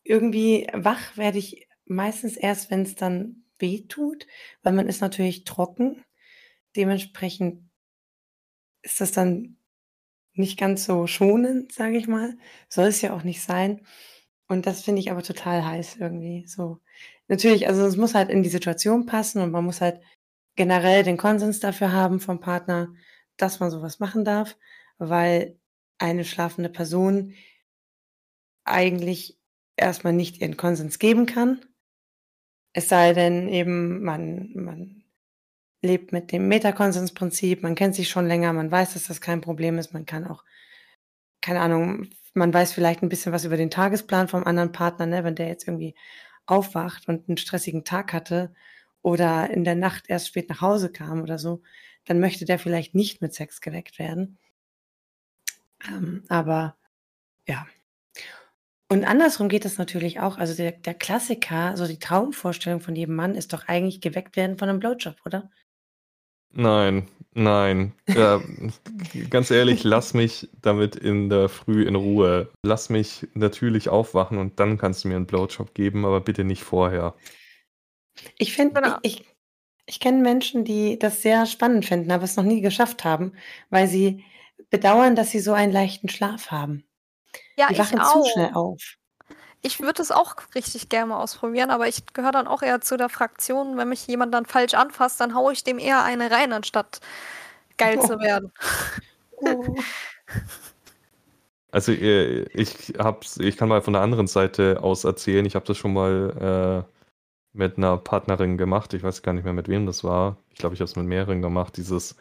[SPEAKER 2] irgendwie wach werde ich meistens erst, wenn's dann wehtut, weil man ist natürlich trocken. Dementsprechend ist das dann nicht ganz so schonend, sage ich mal. Soll es ja auch nicht sein. Und das finde ich aber total heiß irgendwie so. Natürlich, also es muss halt in die Situation passen und man muss halt generell den Konsens dafür haben vom Partner, dass man so was machen darf, weil eine schlafende Person eigentlich erst mal nicht ihren Konsens geben kann. Es sei denn eben, man, man lebt mit dem Metakonsensprinzip, man kennt sich schon länger, man weiß, dass das kein Problem ist, man kann auch, keine Ahnung, man weiß vielleicht ein bisschen was über den Tagesplan vom anderen Partner, ne, wenn der jetzt irgendwie aufwacht und einen stressigen Tag hatte oder in der Nacht erst spät nach Hause kam oder so, dann möchte der vielleicht nicht mit Sex geweckt werden. Ähm, aber ja. Und andersrum geht es natürlich auch. Also der, der Klassiker, so die Traumvorstellung von jedem Mann ist doch eigentlich geweckt werden von einem Blowjob, oder?
[SPEAKER 1] Nein, nein. Ja, ganz ehrlich, lass mich damit in der Früh in Ruhe. Lass mich natürlich aufwachen und dann kannst du mir einen Blowjob geben, aber bitte nicht vorher.
[SPEAKER 2] Ich finde,
[SPEAKER 3] Genau.
[SPEAKER 2] ich, ich, ich kenne Menschen, die das sehr spannend finden, aber es noch nie geschafft haben, weil sie bedauern, dass sie so einen leichten Schlaf haben.
[SPEAKER 3] Ja,
[SPEAKER 2] Die
[SPEAKER 3] ich
[SPEAKER 2] wachen zu schnell auf.
[SPEAKER 3] Ich würde es auch richtig gerne mal ausprobieren, aber ich gehöre dann auch eher zu der Fraktion, wenn mich jemand dann falsch anfasst, dann haue ich dem eher eine rein, anstatt geil zu
[SPEAKER 2] Oh.
[SPEAKER 3] werden.
[SPEAKER 2] Oh.
[SPEAKER 1] Also äh, ich hab's, ich kann mal von der anderen Seite aus erzählen. Ich habe das schon mal äh, mit einer Partnerin gemacht. Ich weiß gar nicht mehr, mit wem das war. Ich glaube, ich habe es mit mehreren gemacht. Dieses,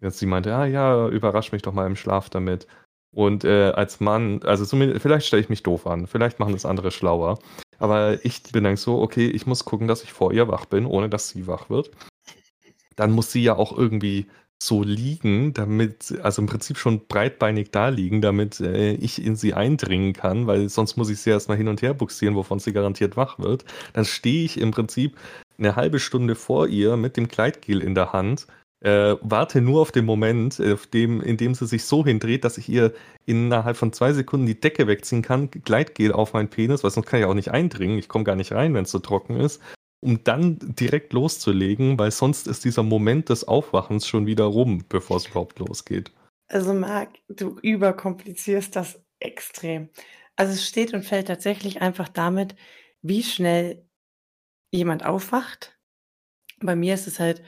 [SPEAKER 1] jetzt sie meinte, ah ja, überrasch mich doch mal im Schlaf damit. Und äh, als Mann, also zumindest, vielleicht stelle ich mich doof an, vielleicht machen das andere schlauer. Aber ich bin dann so, okay, ich muss gucken, dass ich vor ihr wach bin, ohne dass sie wach wird. Dann muss sie ja auch irgendwie so liegen, damit, also im Prinzip schon breitbeinig da liegen, damit äh, ich in sie eindringen kann, weil sonst muss ich sie erstmal hin und her buxieren, wovon sie garantiert wach wird. Dann stehe ich im Prinzip eine halbe Stunde vor ihr mit dem Kleidgel in der Hand, äh, warte nur auf den Moment, auf dem, in dem sie sich so hindreht, dass ich ihr innerhalb von zwei Sekunden die Decke wegziehen kann, Gleitgel auf meinen Penis, weil sonst kann ich auch nicht eindringen, ich komme gar nicht rein, wenn es so trocken ist, um dann direkt loszulegen, weil sonst ist dieser Moment des Aufwachens schon wieder rum, bevor es überhaupt losgeht.
[SPEAKER 2] Also Marc, du überkomplizierst das extrem. Also es steht und fällt tatsächlich einfach damit, wie schnell jemand aufwacht. Bei mir ist es halt,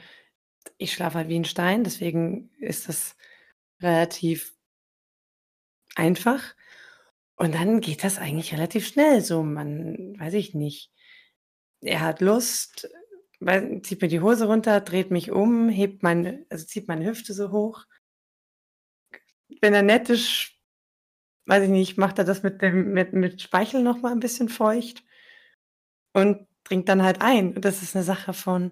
[SPEAKER 2] ich schlafe halt wie ein Stein, deswegen ist das relativ einfach. Und dann geht das eigentlich relativ schnell. So, man, weiß ich nicht. Er hat Lust, zieht mir die Hose runter, dreht mich um, hebt meine, also zieht meine Hüfte so hoch. Wenn er nett ist, weiß ich nicht, macht er das mit dem, mit, mit Speichel noch mal ein bisschen feucht und trinkt dann halt ein. Und das ist eine Sache von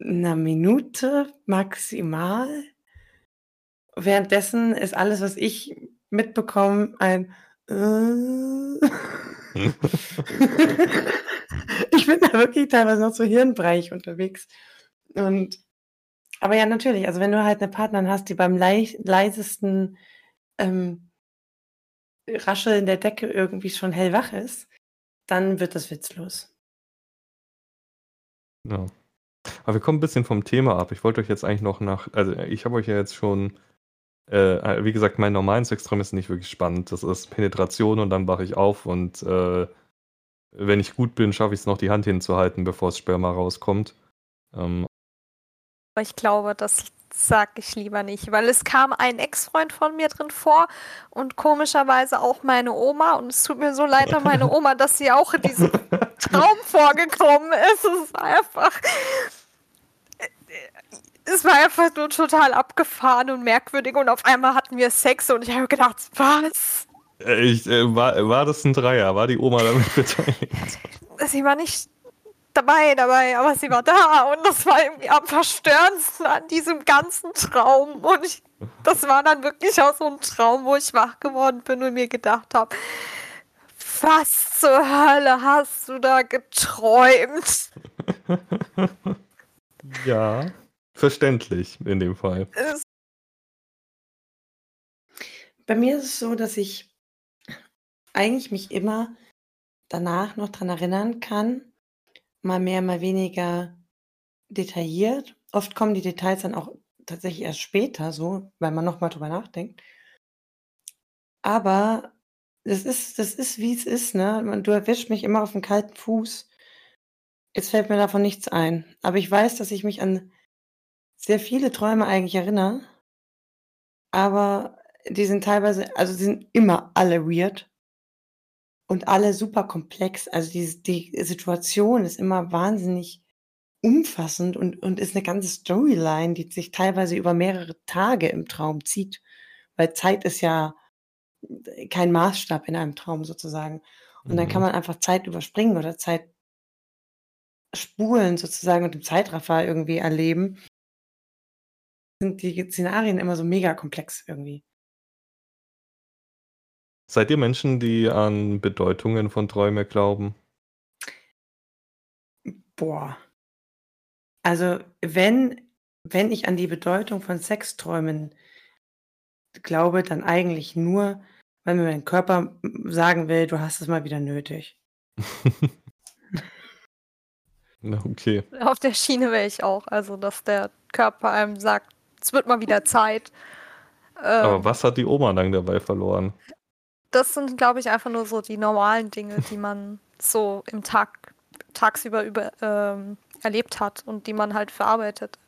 [SPEAKER 2] einer Minute maximal. Währenddessen ist alles, was ich mitbekomme, ein äh. ich bin da wirklich teilweise noch so hirnbreich unterwegs. Und aber ja, natürlich, also wenn du halt eine Partnerin hast, die beim lei leisesten ähm, Rascheln der Decke irgendwie schon hellwach ist, dann wird das witzlos.
[SPEAKER 1] Ja. Aber wir kommen ein bisschen vom Thema ab. Ich wollte euch jetzt eigentlich noch nach, also ich habe euch ja jetzt schon, äh, wie gesagt, mein normalen Sextraum ist nicht wirklich spannend. Das ist Penetration und dann wache ich auf und äh, wenn ich gut bin, schaffe ich es noch, die Hand hinzuhalten, bevor das Sperma rauskommt. Ähm,
[SPEAKER 3] Aber ich glaube, das sag ich lieber nicht, weil es kam ein Ex-Freund von mir drin vor und komischerweise auch meine Oma. Und es tut mir so leid an meine Oma, dass sie auch in diesem Traum vorgekommen ist. Es war einfach. Es war einfach nur total abgefahren und merkwürdig und auf einmal hatten wir Sex und ich habe gedacht, was?
[SPEAKER 1] ich, äh, war, war das ein Dreier? War die Oma damit beteiligt?
[SPEAKER 3] Sie war nicht dabei, dabei, aber sie war da und das war irgendwie am verstörendsten an diesem ganzen Traum. Und ich, das war dann wirklich auch so ein Traum, wo ich wach geworden bin und mir gedacht habe, was zur Hölle hast du da geträumt?
[SPEAKER 1] ja, verständlich in dem Fall.
[SPEAKER 2] Bei mir ist es so, dass ich eigentlich mich immer danach noch dran erinnern kann, mal mehr, mal weniger detailliert. Oft kommen die Details dann auch tatsächlich erst später so, weil man noch mal drüber nachdenkt. Aber das ist, das ist, wie es ist, ne? Du erwischst mich immer auf dem kalten Fuß. Jetzt fällt mir davon nichts ein. Aber ich weiß, dass ich mich an sehr viele Träume eigentlich erinnere. Aber die sind teilweise, also die sind immer alle weird. und alle super komplex. Also die, die Situation ist immer wahnsinnig umfassend und, und ist eine ganze Storyline, die sich teilweise über mehrere Tage im Traum zieht. Weil Zeit ist ja kein Maßstab in einem Traum sozusagen. Und dann kann
[SPEAKER 1] Mhm.
[SPEAKER 2] man einfach Zeit überspringen oder Zeit spulen sozusagen und im Zeitraffer irgendwie erleben. Sind die Szenarien immer so mega komplex irgendwie.
[SPEAKER 1] Seid ihr Menschen, die an Bedeutungen von Träumen glauben?
[SPEAKER 2] Boah. Also, wenn wenn ich an die Bedeutung von Sexträumen glaube, dann eigentlich nur, wenn mir mein Körper sagen will: „Du hast es mal wieder nötig.“
[SPEAKER 1] Na, okay.
[SPEAKER 3] Auf der Schiene wäre ich auch. Also, dass der Körper einem sagt: „Es wird mal wieder Zeit.“
[SPEAKER 1] Aber
[SPEAKER 3] Ähm,
[SPEAKER 1] was hat die Oma dann dabei verloren?
[SPEAKER 3] das sind, glaube ich, einfach nur so die normalen Dinge, die man so im Tag tagsüber über ähm, erlebt hat und die man halt verarbeitet.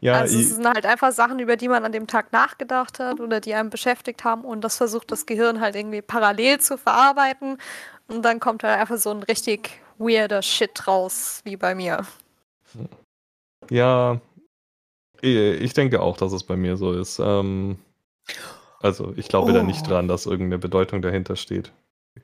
[SPEAKER 1] Ja,
[SPEAKER 3] Also, es sind halt einfach Sachen, über die man an dem Tag nachgedacht hat oder die einen beschäftigt haben und das versucht das Gehirn halt irgendwie parallel zu verarbeiten und dann kommt halt einfach so 'n richtig weirder Shit raus, wie bei mir.
[SPEAKER 1] ja, ich denke auch, dass es bei mir so ist. Ähm, also, ich glaube da nicht
[SPEAKER 2] Oh.
[SPEAKER 1] dran, dass irgend 'ne Bedeutung dahinter steht.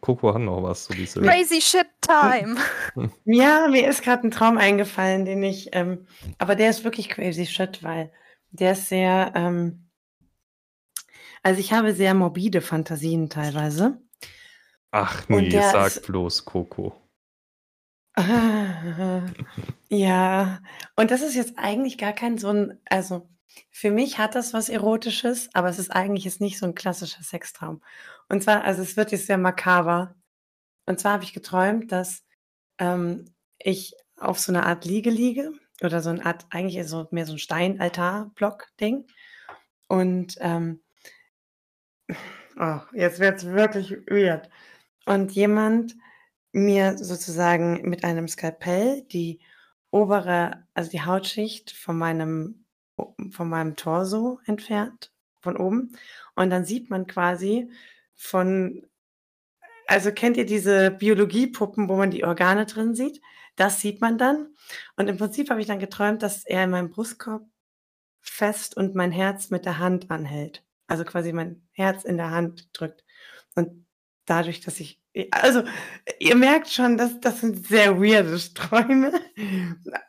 [SPEAKER 1] Coco hat noch was, so
[SPEAKER 3] Crazy Shit Time.
[SPEAKER 2] Ja, mir ist grad 'n Traum eingefallen, den ich ähm, aber der ist wirklich crazy shit, weil der ist sehr, ähm also, ich habe sehr morbide Fantasien teilweise.
[SPEAKER 1] Ach ne,
[SPEAKER 2] der
[SPEAKER 1] sag
[SPEAKER 2] ist
[SPEAKER 1] bloß, Coco.
[SPEAKER 2] Ja, und das ist jetzt eigentlich gar kein so 'n also, für mich hat das was Erotisches, aber es ist eigentlich jetzt nicht so 'n klassischer Sextraum. Und zwar also, es wird jetzt sehr makaber. Und zwar habe ich geträumt, dass, ähm, ich auf so 'ner Art Liege liege oder so 'ne Art eigentlich ist so mehr so 'n Steinaltarblock-Ding. Und, ähm oh, jetzt wird's wirklich weird. Und jemand mir sozusagen mit einem Skalpell die obere also, die Hautschicht von meinem von meinem Torso entfernt, von oben. Und dann sieht man quasi von also, kennt ihr diese Biologiepuppen, wo man die Organe drin sieht? Das sieht man dann. Und im Prinzip habe ich dann geträumt, dass er in meinem Brustkorb fest und mein Herz mit der Hand anhält. Also, quasi mein Herz in der Hand drückt. Und dadurch, dass ich also, ihr merkt schon, das das sind sehr weirde Träume.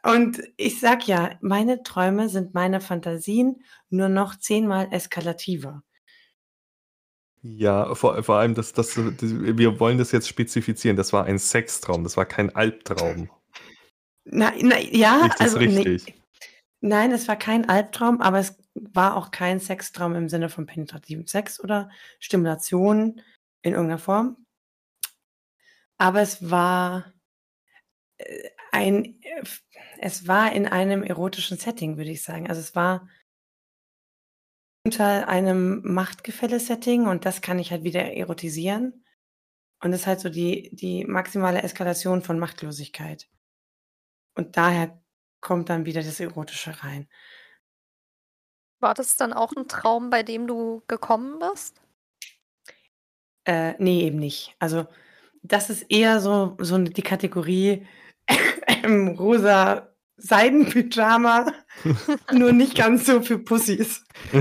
[SPEAKER 2] Und ich sage ja, meine Träume sind meine Fantasien nur noch zehnmal eskalativer.
[SPEAKER 1] Ja, vor vor allem, das das das wir wollen das jetzt spezifizieren. Das war ein Sextraum, das war kein Albtraum.
[SPEAKER 2] Na na ja,
[SPEAKER 1] das
[SPEAKER 2] also,
[SPEAKER 1] richtig?
[SPEAKER 2] nein, es war kein Albtraum, aber es war auch kein Sextraum im Sinne von penetrativen Sex oder Stimulation in irgend 'ner Form. Aber es war, äh, ein es war in einem erotischen Setting, würde ich sagen. Also, es war unter einem Machtgefälle-Setting und das kann ich halt wieder erotisieren. Und das ist halt so die die maximale Eskalation von Machtlosigkeit. Und daher kommt dann wieder das Erotische rein.
[SPEAKER 3] War das dann auch 'n Traum, bei dem du gekommen bist?
[SPEAKER 2] Äh, ne, eben nicht. Also, das ist eher so so die Kategorie rosa Seidenpyjama, nur nicht ganz so für Pussys.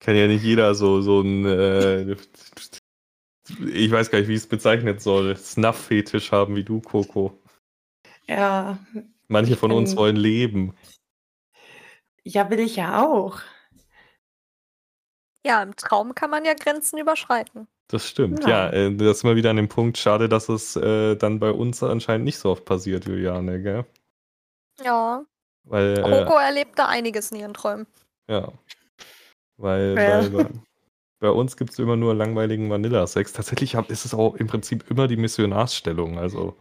[SPEAKER 1] Kann ja nicht jeder so so 'n, äh ich weiß gar nicht, wie ich's bezeichnen soll, Snuff-Fetisch haben wie du, Coco.
[SPEAKER 2] Ja.
[SPEAKER 1] Manche
[SPEAKER 2] Ich
[SPEAKER 1] von uns
[SPEAKER 2] bin
[SPEAKER 1] wollen leben.
[SPEAKER 2] Ja, will ich ja auch.
[SPEAKER 3] Ja, im Traum kann man ja Grenzen überschreiten.
[SPEAKER 1] Das stimmt, ja,
[SPEAKER 2] Ja.
[SPEAKER 1] äh, da sind wir wieder an dem Punkt. Schade, dass es, äh, dann bei uns anscheinend nicht so oft passiert, Juliane, gell?
[SPEAKER 3] Ja.
[SPEAKER 1] Weil, äh
[SPEAKER 3] Coco erlebt da einiges in ihren Träumen.
[SPEAKER 1] ja. Weil
[SPEAKER 2] Ja.
[SPEAKER 1] bei bei bei uns gibt's immer nur langweiligen Vanilla-Sex. Tatsächlich ist es auch im Prinzip immer die Missionarsstellung, also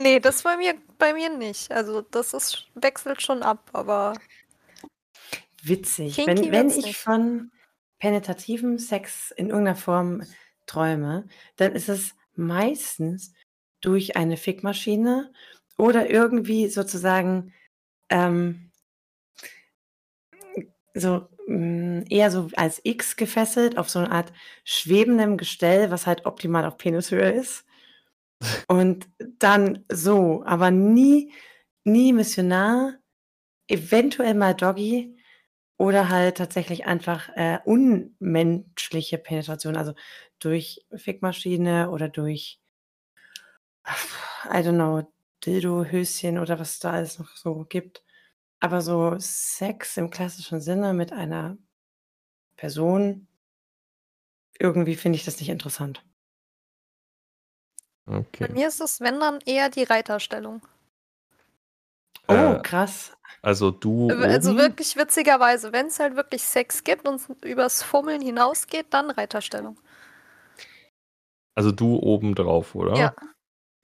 [SPEAKER 3] Ne, das bei mir bei mir nicht. Also, das ist wechselt schon ab, aber
[SPEAKER 2] Witzig.
[SPEAKER 3] kinky
[SPEAKER 2] Wenn wenn ich
[SPEAKER 3] nicht.
[SPEAKER 2] von penetrativem Sex in irgend 'ner Form träume, dann ist es meistens durch eine Fickmaschine oder irgendwie sozusagen, ähm so mh, eher so als X gefesselt auf so eine Art schwebendem Gestell, was halt optimal auf Penishöhe ist. Und dann so, aber nie, nie Missionar, eventuell mal Doggy oder halt tatsächlich einfach äh, unmenschliche Penetration, also durch Fickmaschine oder durch, I don't know, Dildo-Höschen oder was da alles noch so gibt. Aber so Sex im klassischen Sinne mit einer Person, irgendwie finde ich das nicht interessant.
[SPEAKER 3] Bei
[SPEAKER 1] Okay.
[SPEAKER 3] mir ist es, wenn dann, eher die Reiterstellung.
[SPEAKER 2] Oh,
[SPEAKER 1] Äh,
[SPEAKER 2] krass.
[SPEAKER 1] also du
[SPEAKER 3] Also
[SPEAKER 1] oben?
[SPEAKER 3] wirklich witzigerweise, wenn es halt wirklich Sex gibt und es übers Fummeln hinausgeht, dann Reiterstellung.
[SPEAKER 1] Also du oben drauf, oder?
[SPEAKER 3] Ja.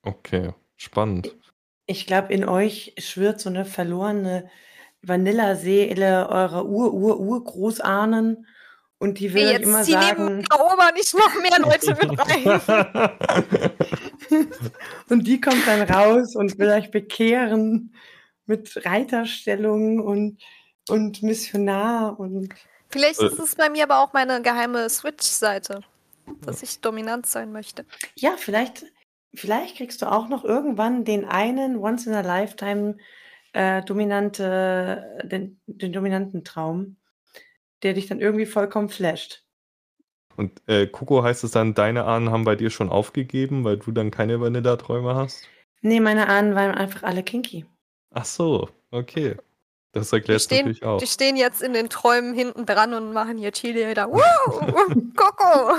[SPEAKER 1] Okay, spannend.
[SPEAKER 2] Ich glaube, in euch schwirrt so eine verlorene Vanilleseele eurer Ur-Ur-Ur-Großahnen und die will
[SPEAKER 3] Jetzt
[SPEAKER 2] immer
[SPEAKER 3] neben
[SPEAKER 2] sagen,
[SPEAKER 3] mir Oma nicht noch mehr Leute mit rein.
[SPEAKER 2] und die kommt dann raus und will euch bekehren mit Reiterstellung und, und Missionar und
[SPEAKER 3] Vielleicht
[SPEAKER 1] Äh.
[SPEAKER 3] ist es bei mir aber auch meine geheime Switch-Seite, dass ich dominant sein möchte.
[SPEAKER 2] ja, vielleicht, vielleicht kriegst du auch noch irgendwann den einen Once in a Lifetime äh, dominante, den, den dominanten Traum, der dich dann irgendwie vollkommen flasht.
[SPEAKER 1] Und äh, Coco heißt es dann, deine Ahnen haben bei dir schon aufgegeben, weil du dann keine Vanilla-Träume hast?
[SPEAKER 2] Nee, meine Ahnen waren einfach alle kinky.
[SPEAKER 1] Ach so, okay. Das erklärt
[SPEAKER 3] stehen,
[SPEAKER 1] natürlich auch.
[SPEAKER 3] die stehen jetzt in den Träumen hinten dran und machen hier Chili da. Woo! Coco!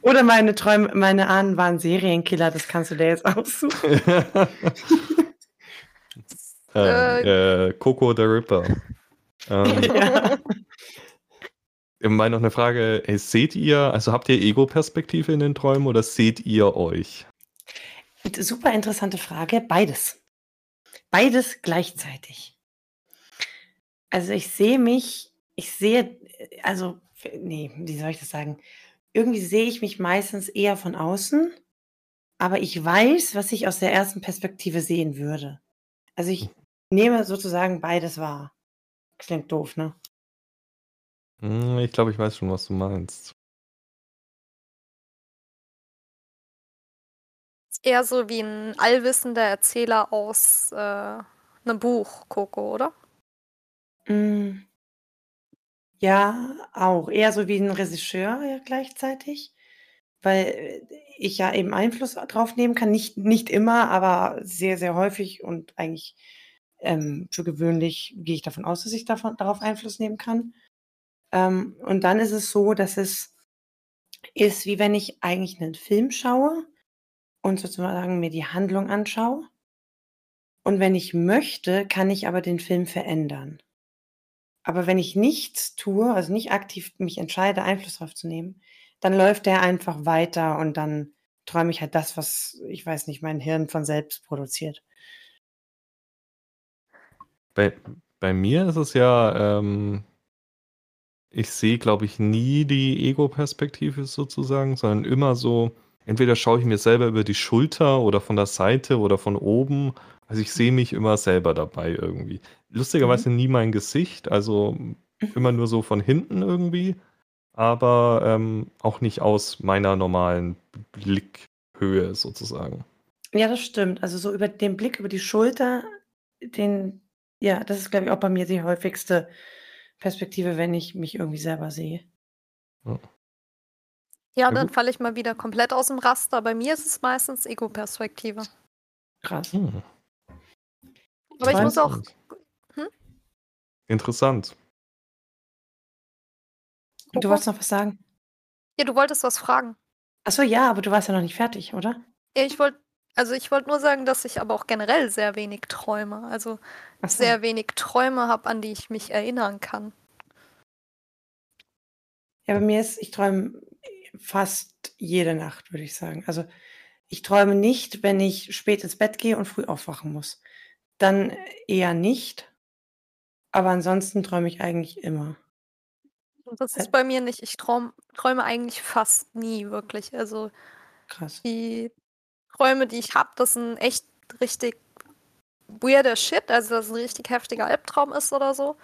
[SPEAKER 2] Oder meine Träume, meine Ahnen waren Serienkiller, das kannst du dir jetzt aussuchen.
[SPEAKER 1] äh, äh, Coco the Ripper. Ähm,
[SPEAKER 2] ja.
[SPEAKER 1] mal noch eine Frage, ey, seht ihr, also habt ihr Ego-Perspektive in den Träumen oder seht ihr euch?
[SPEAKER 2] Super interessante Frage. Beides. Beides gleichzeitig. Also ich sehe mich, ich sehe, also, nee, wie soll ich das sagen? Irgendwie sehe ich mich meistens eher von außen, aber ich weiß, was ich aus der ersten Perspektive sehen würde. Also ich nehme sozusagen beides wahr. Klingt doof, ne?
[SPEAKER 1] Hm, Ich glaube, ich weiß schon, was du meinst.
[SPEAKER 3] Eher so wie ein allwissender Erzähler aus äh, einem Buch, Coco, oder?
[SPEAKER 2] Mm. Ja, auch. Eher so wie ein Regisseur ja, gleichzeitig, weil äh, ich ja eben Einfluss drauf nehmen kann. Nicht, nicht immer, aber sehr, sehr häufig und eigentlich ähm, für gewöhnlich gehe ich davon aus, dass ich davon, darauf Einfluss nehmen kann. Ähm, und dann ist es so, dass es ist, wie wenn ich eigentlich einen Film schaue und sozusagen mir die Handlung anschaue. Und wenn ich möchte, kann ich aber den Film verändern. Aber wenn ich nichts tue, also nicht aktiv mich entscheide, Einfluss drauf zu nehmen, dann läuft der einfach weiter und dann träume ich halt das, was, ich weiß nicht, mein Hirn von selbst produziert.
[SPEAKER 1] Bei, bei mir ist es ja, ähm, ich sehe, glaube ich, nie die Ego-Perspektive sozusagen, sondern immer so, entweder schaue ich mir selber über die Schulter oder von der Seite oder von oben. Also ich sehe mich immer selber dabei irgendwie. Lustigerweise nie mein Gesicht, also immer nur so von hinten irgendwie, aber ähm, auch nicht aus meiner normalen Blickhöhe sozusagen.
[SPEAKER 2] Ja, das stimmt. Also so über den Blick über die Schulter, den, ja, das ist, glaube ich, auch bei mir die häufigste Perspektive, wenn ich mich irgendwie selber sehe.
[SPEAKER 3] Ja,
[SPEAKER 1] Ja,
[SPEAKER 3] dann
[SPEAKER 1] gut.
[SPEAKER 3] falle ich mal wieder komplett aus dem Raster. Bei mir ist es meistens Ego-Perspektive.
[SPEAKER 2] Krass.
[SPEAKER 1] Hm.
[SPEAKER 3] Aber ich muss auch.
[SPEAKER 1] Interessant.
[SPEAKER 3] Hm?
[SPEAKER 1] Interessant.
[SPEAKER 2] Du
[SPEAKER 3] Coco?
[SPEAKER 2] wolltest noch was sagen?
[SPEAKER 3] Ja, du wolltest was fragen.
[SPEAKER 2] Achso, ja, aber du warst ja noch nicht fertig, oder?
[SPEAKER 3] Ja, ich wollte. Also ich wollte nur sagen, dass ich aber auch generell sehr wenig träume. Also
[SPEAKER 2] so.
[SPEAKER 3] sehr wenig Träume habe, an die ich mich erinnern kann.
[SPEAKER 2] Ja, bei mir ist, ich träume fast jede Nacht, würde ich sagen. Also ich träume nicht, wenn ich spät ins Bett gehe und früh aufwachen muss. Dann eher nicht. Aber ansonsten träume ich eigentlich immer.
[SPEAKER 3] Das
[SPEAKER 2] Äh.
[SPEAKER 3] ist bei mir nicht. Ich traum, träume eigentlich fast nie wirklich. Also
[SPEAKER 2] Krass.
[SPEAKER 3] die Träume, die ich habe, das sind echt richtig weirder Shit. Also dass es ein richtig heftiger Albtraum ist oder so.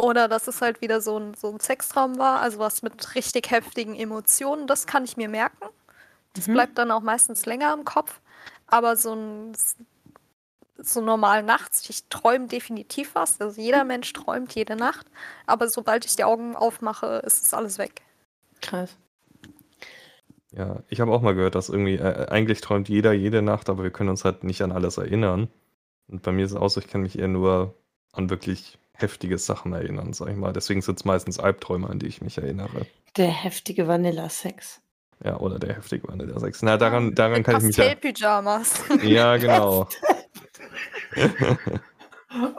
[SPEAKER 3] Oder dass es halt wieder so ein, so ein Sextraum war, also was mit richtig heftigen Emotionen, das kann ich mir merken. Das
[SPEAKER 2] Mhm.
[SPEAKER 3] bleibt dann auch meistens länger im Kopf. Aber so ein so normal nachts, ich träume definitiv was. Also jeder Mensch träumt jede Nacht. Aber sobald ich die Augen aufmache, ist es alles weg.
[SPEAKER 2] Krass.
[SPEAKER 1] Ja, ich habe auch mal gehört, dass irgendwie, äh, eigentlich träumt jeder jede Nacht, aber wir können uns halt nicht an alles erinnern. Und bei mir ist es auch so, ich kann mich eher nur an wirklich heftige Sachen erinnern, sag ich mal. Deswegen sind es meistens Albträume, an die ich mich erinnere.
[SPEAKER 2] Der heftige Vanilla-Sex.
[SPEAKER 1] Ja, oder der heftige Vanilla-Sex. Na, daran, daran kann ich mich ja.
[SPEAKER 3] Pastellpyjamas.
[SPEAKER 1] Ja, genau.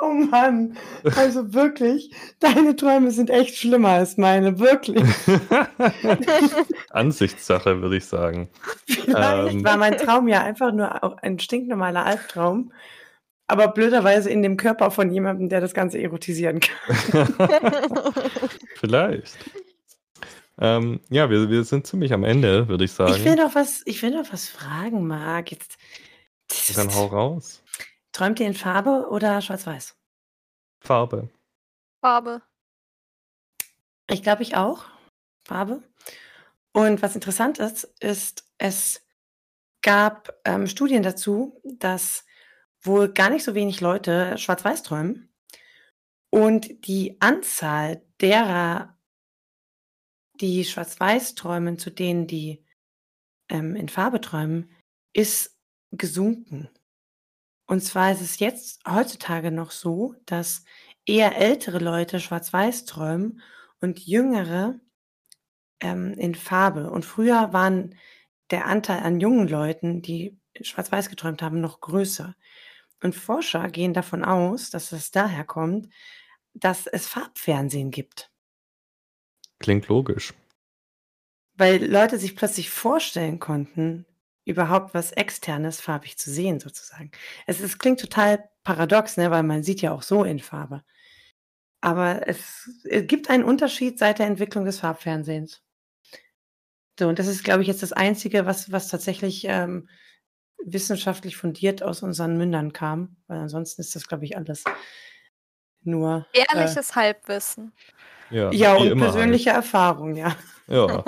[SPEAKER 2] Oh Mann, also wirklich, deine Träume sind echt schlimmer als meine, wirklich.
[SPEAKER 1] Ansichtssache, würde ich sagen.
[SPEAKER 2] Vielleicht
[SPEAKER 1] Ähm.
[SPEAKER 2] war mein Traum ja einfach nur auch ein stinknormaler Albtraum, aber blöderweise in dem Körper von jemandem, der das Ganze erotisieren kann.
[SPEAKER 1] Vielleicht. Ähm, ja, wir, wir sind ziemlich am Ende, würde ich sagen.
[SPEAKER 2] Ich will noch was, ich will noch was fragen, Marc. Jetzt,
[SPEAKER 1] Dann hau raus.
[SPEAKER 2] Träumt ihr in Farbe oder schwarz-weiß?
[SPEAKER 1] Farbe.
[SPEAKER 3] Farbe.
[SPEAKER 2] Ich glaube, ich auch. Farbe. Und was interessant ist, ist, es gab ähm, Studien dazu, dass wohl gar nicht so wenig Leute schwarz-weiß träumen. Und die Anzahl derer, die schwarz-weiß träumen, zu denen, die ähm, in Farbe träumen, ist gesunken. Und zwar ist es jetzt heutzutage noch so, dass eher ältere Leute schwarz-weiß träumen und jüngere ähm, in Farbe. Und früher waren der Anteil an jungen Leuten, die schwarz-weiß geträumt haben, noch größer. Und Forscher gehen davon aus, dass es daher kommt, dass es Farbfernsehen gibt.
[SPEAKER 1] Klingt logisch.
[SPEAKER 2] Weil Leute sich plötzlich vorstellen konnten, überhaupt was Externes farbig zu sehen, sozusagen. Es, es klingt total paradox, ne, weil man sieht ja auch so in Farbe. Aber es, es gibt einen Unterschied seit der Entwicklung des Farbfernsehens. So, und das ist, glaube ich, jetzt das Einzige, was, was tatsächlich ähm, wissenschaftlich fundiert aus unseren Mündern kam. Weil ansonsten ist das, glaube ich, alles nur. Äh,
[SPEAKER 3] Ehrliches Halbwissen.
[SPEAKER 1] Ja,
[SPEAKER 2] ja, und
[SPEAKER 1] immer
[SPEAKER 2] persönliche Erfahrung, ja.
[SPEAKER 1] halt. Ja.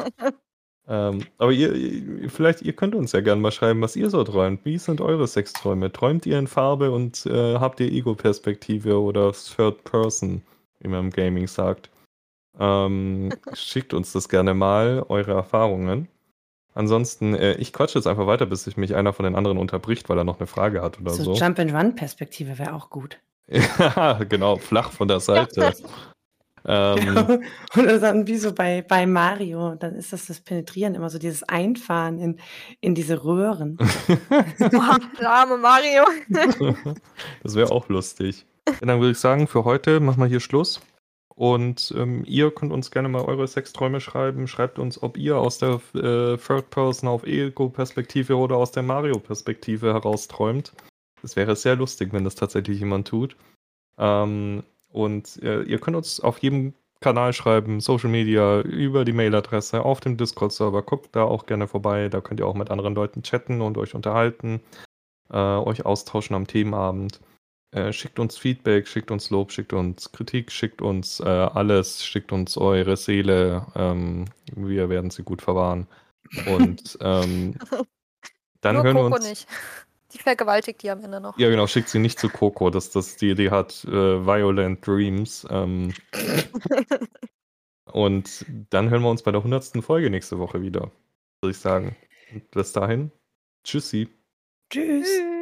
[SPEAKER 1] ähm, aber ihr, ihr, vielleicht, ihr könnt uns ja gerne mal schreiben, was ihr so träumt. Wie sind eure Sexträume? Träumt ihr in Farbe und äh, habt ihr Ego-Perspektive oder Third Person, wie man im Gaming sagt? Ähm, schickt uns das gerne mal, eure Erfahrungen. Ansonsten, äh, ich quatsche jetzt einfach weiter, bis sich mich einer von den anderen unterbricht, weil er noch eine Frage hat oder
[SPEAKER 2] So,
[SPEAKER 1] so.
[SPEAKER 2] Jump-and-Run-Perspektive wäre auch gut.
[SPEAKER 1] ja, genau, flach von der Seite. ähm,
[SPEAKER 2] Oder dann wie so bei, bei Mario, dann ist das das Penetrieren immer so dieses Einfahren in, in diese Röhren.
[SPEAKER 3] Boah, der arme Mario.
[SPEAKER 1] das wäre auch lustig. Dann würde ich sagen, für heute machen wir hier Schluss. Und ähm, ihr könnt uns gerne mal eure Sexträume schreiben. Schreibt uns, ob ihr aus der äh, Third Person auf Ego-Perspektive oder aus der Mario-Perspektive herausträumt. Das wäre sehr lustig, wenn das tatsächlich jemand tut. Ähm, und äh, ihr könnt uns auf jedem Kanal schreiben, Social Media, über die Mailadresse, auf dem Discord-Server. Guckt da auch gerne vorbei. Da könnt ihr auch mit anderen Leuten chatten und euch unterhalten, äh, euch austauschen am Themenabend. Äh, schickt uns Feedback, schickt uns Lob, schickt uns Kritik, schickt uns äh, alles, schickt uns eure Seele. Ähm, wir werden sie gut verwahren. Und ähm, dann
[SPEAKER 3] Nur
[SPEAKER 1] hören wir
[SPEAKER 3] Coco
[SPEAKER 1] uns.
[SPEAKER 3] nicht. Die vergewaltigt die am Ende noch.
[SPEAKER 1] Ja, genau, schickt sie nicht zu Coco, dass das die Idee hat, äh, Violent Dreams. Ähm, und dann hören wir uns bei der 100. Folge nächste Woche wieder, würde ich sagen. Und bis dahin, tschüssi.
[SPEAKER 2] Tschüss.
[SPEAKER 3] Tschüss.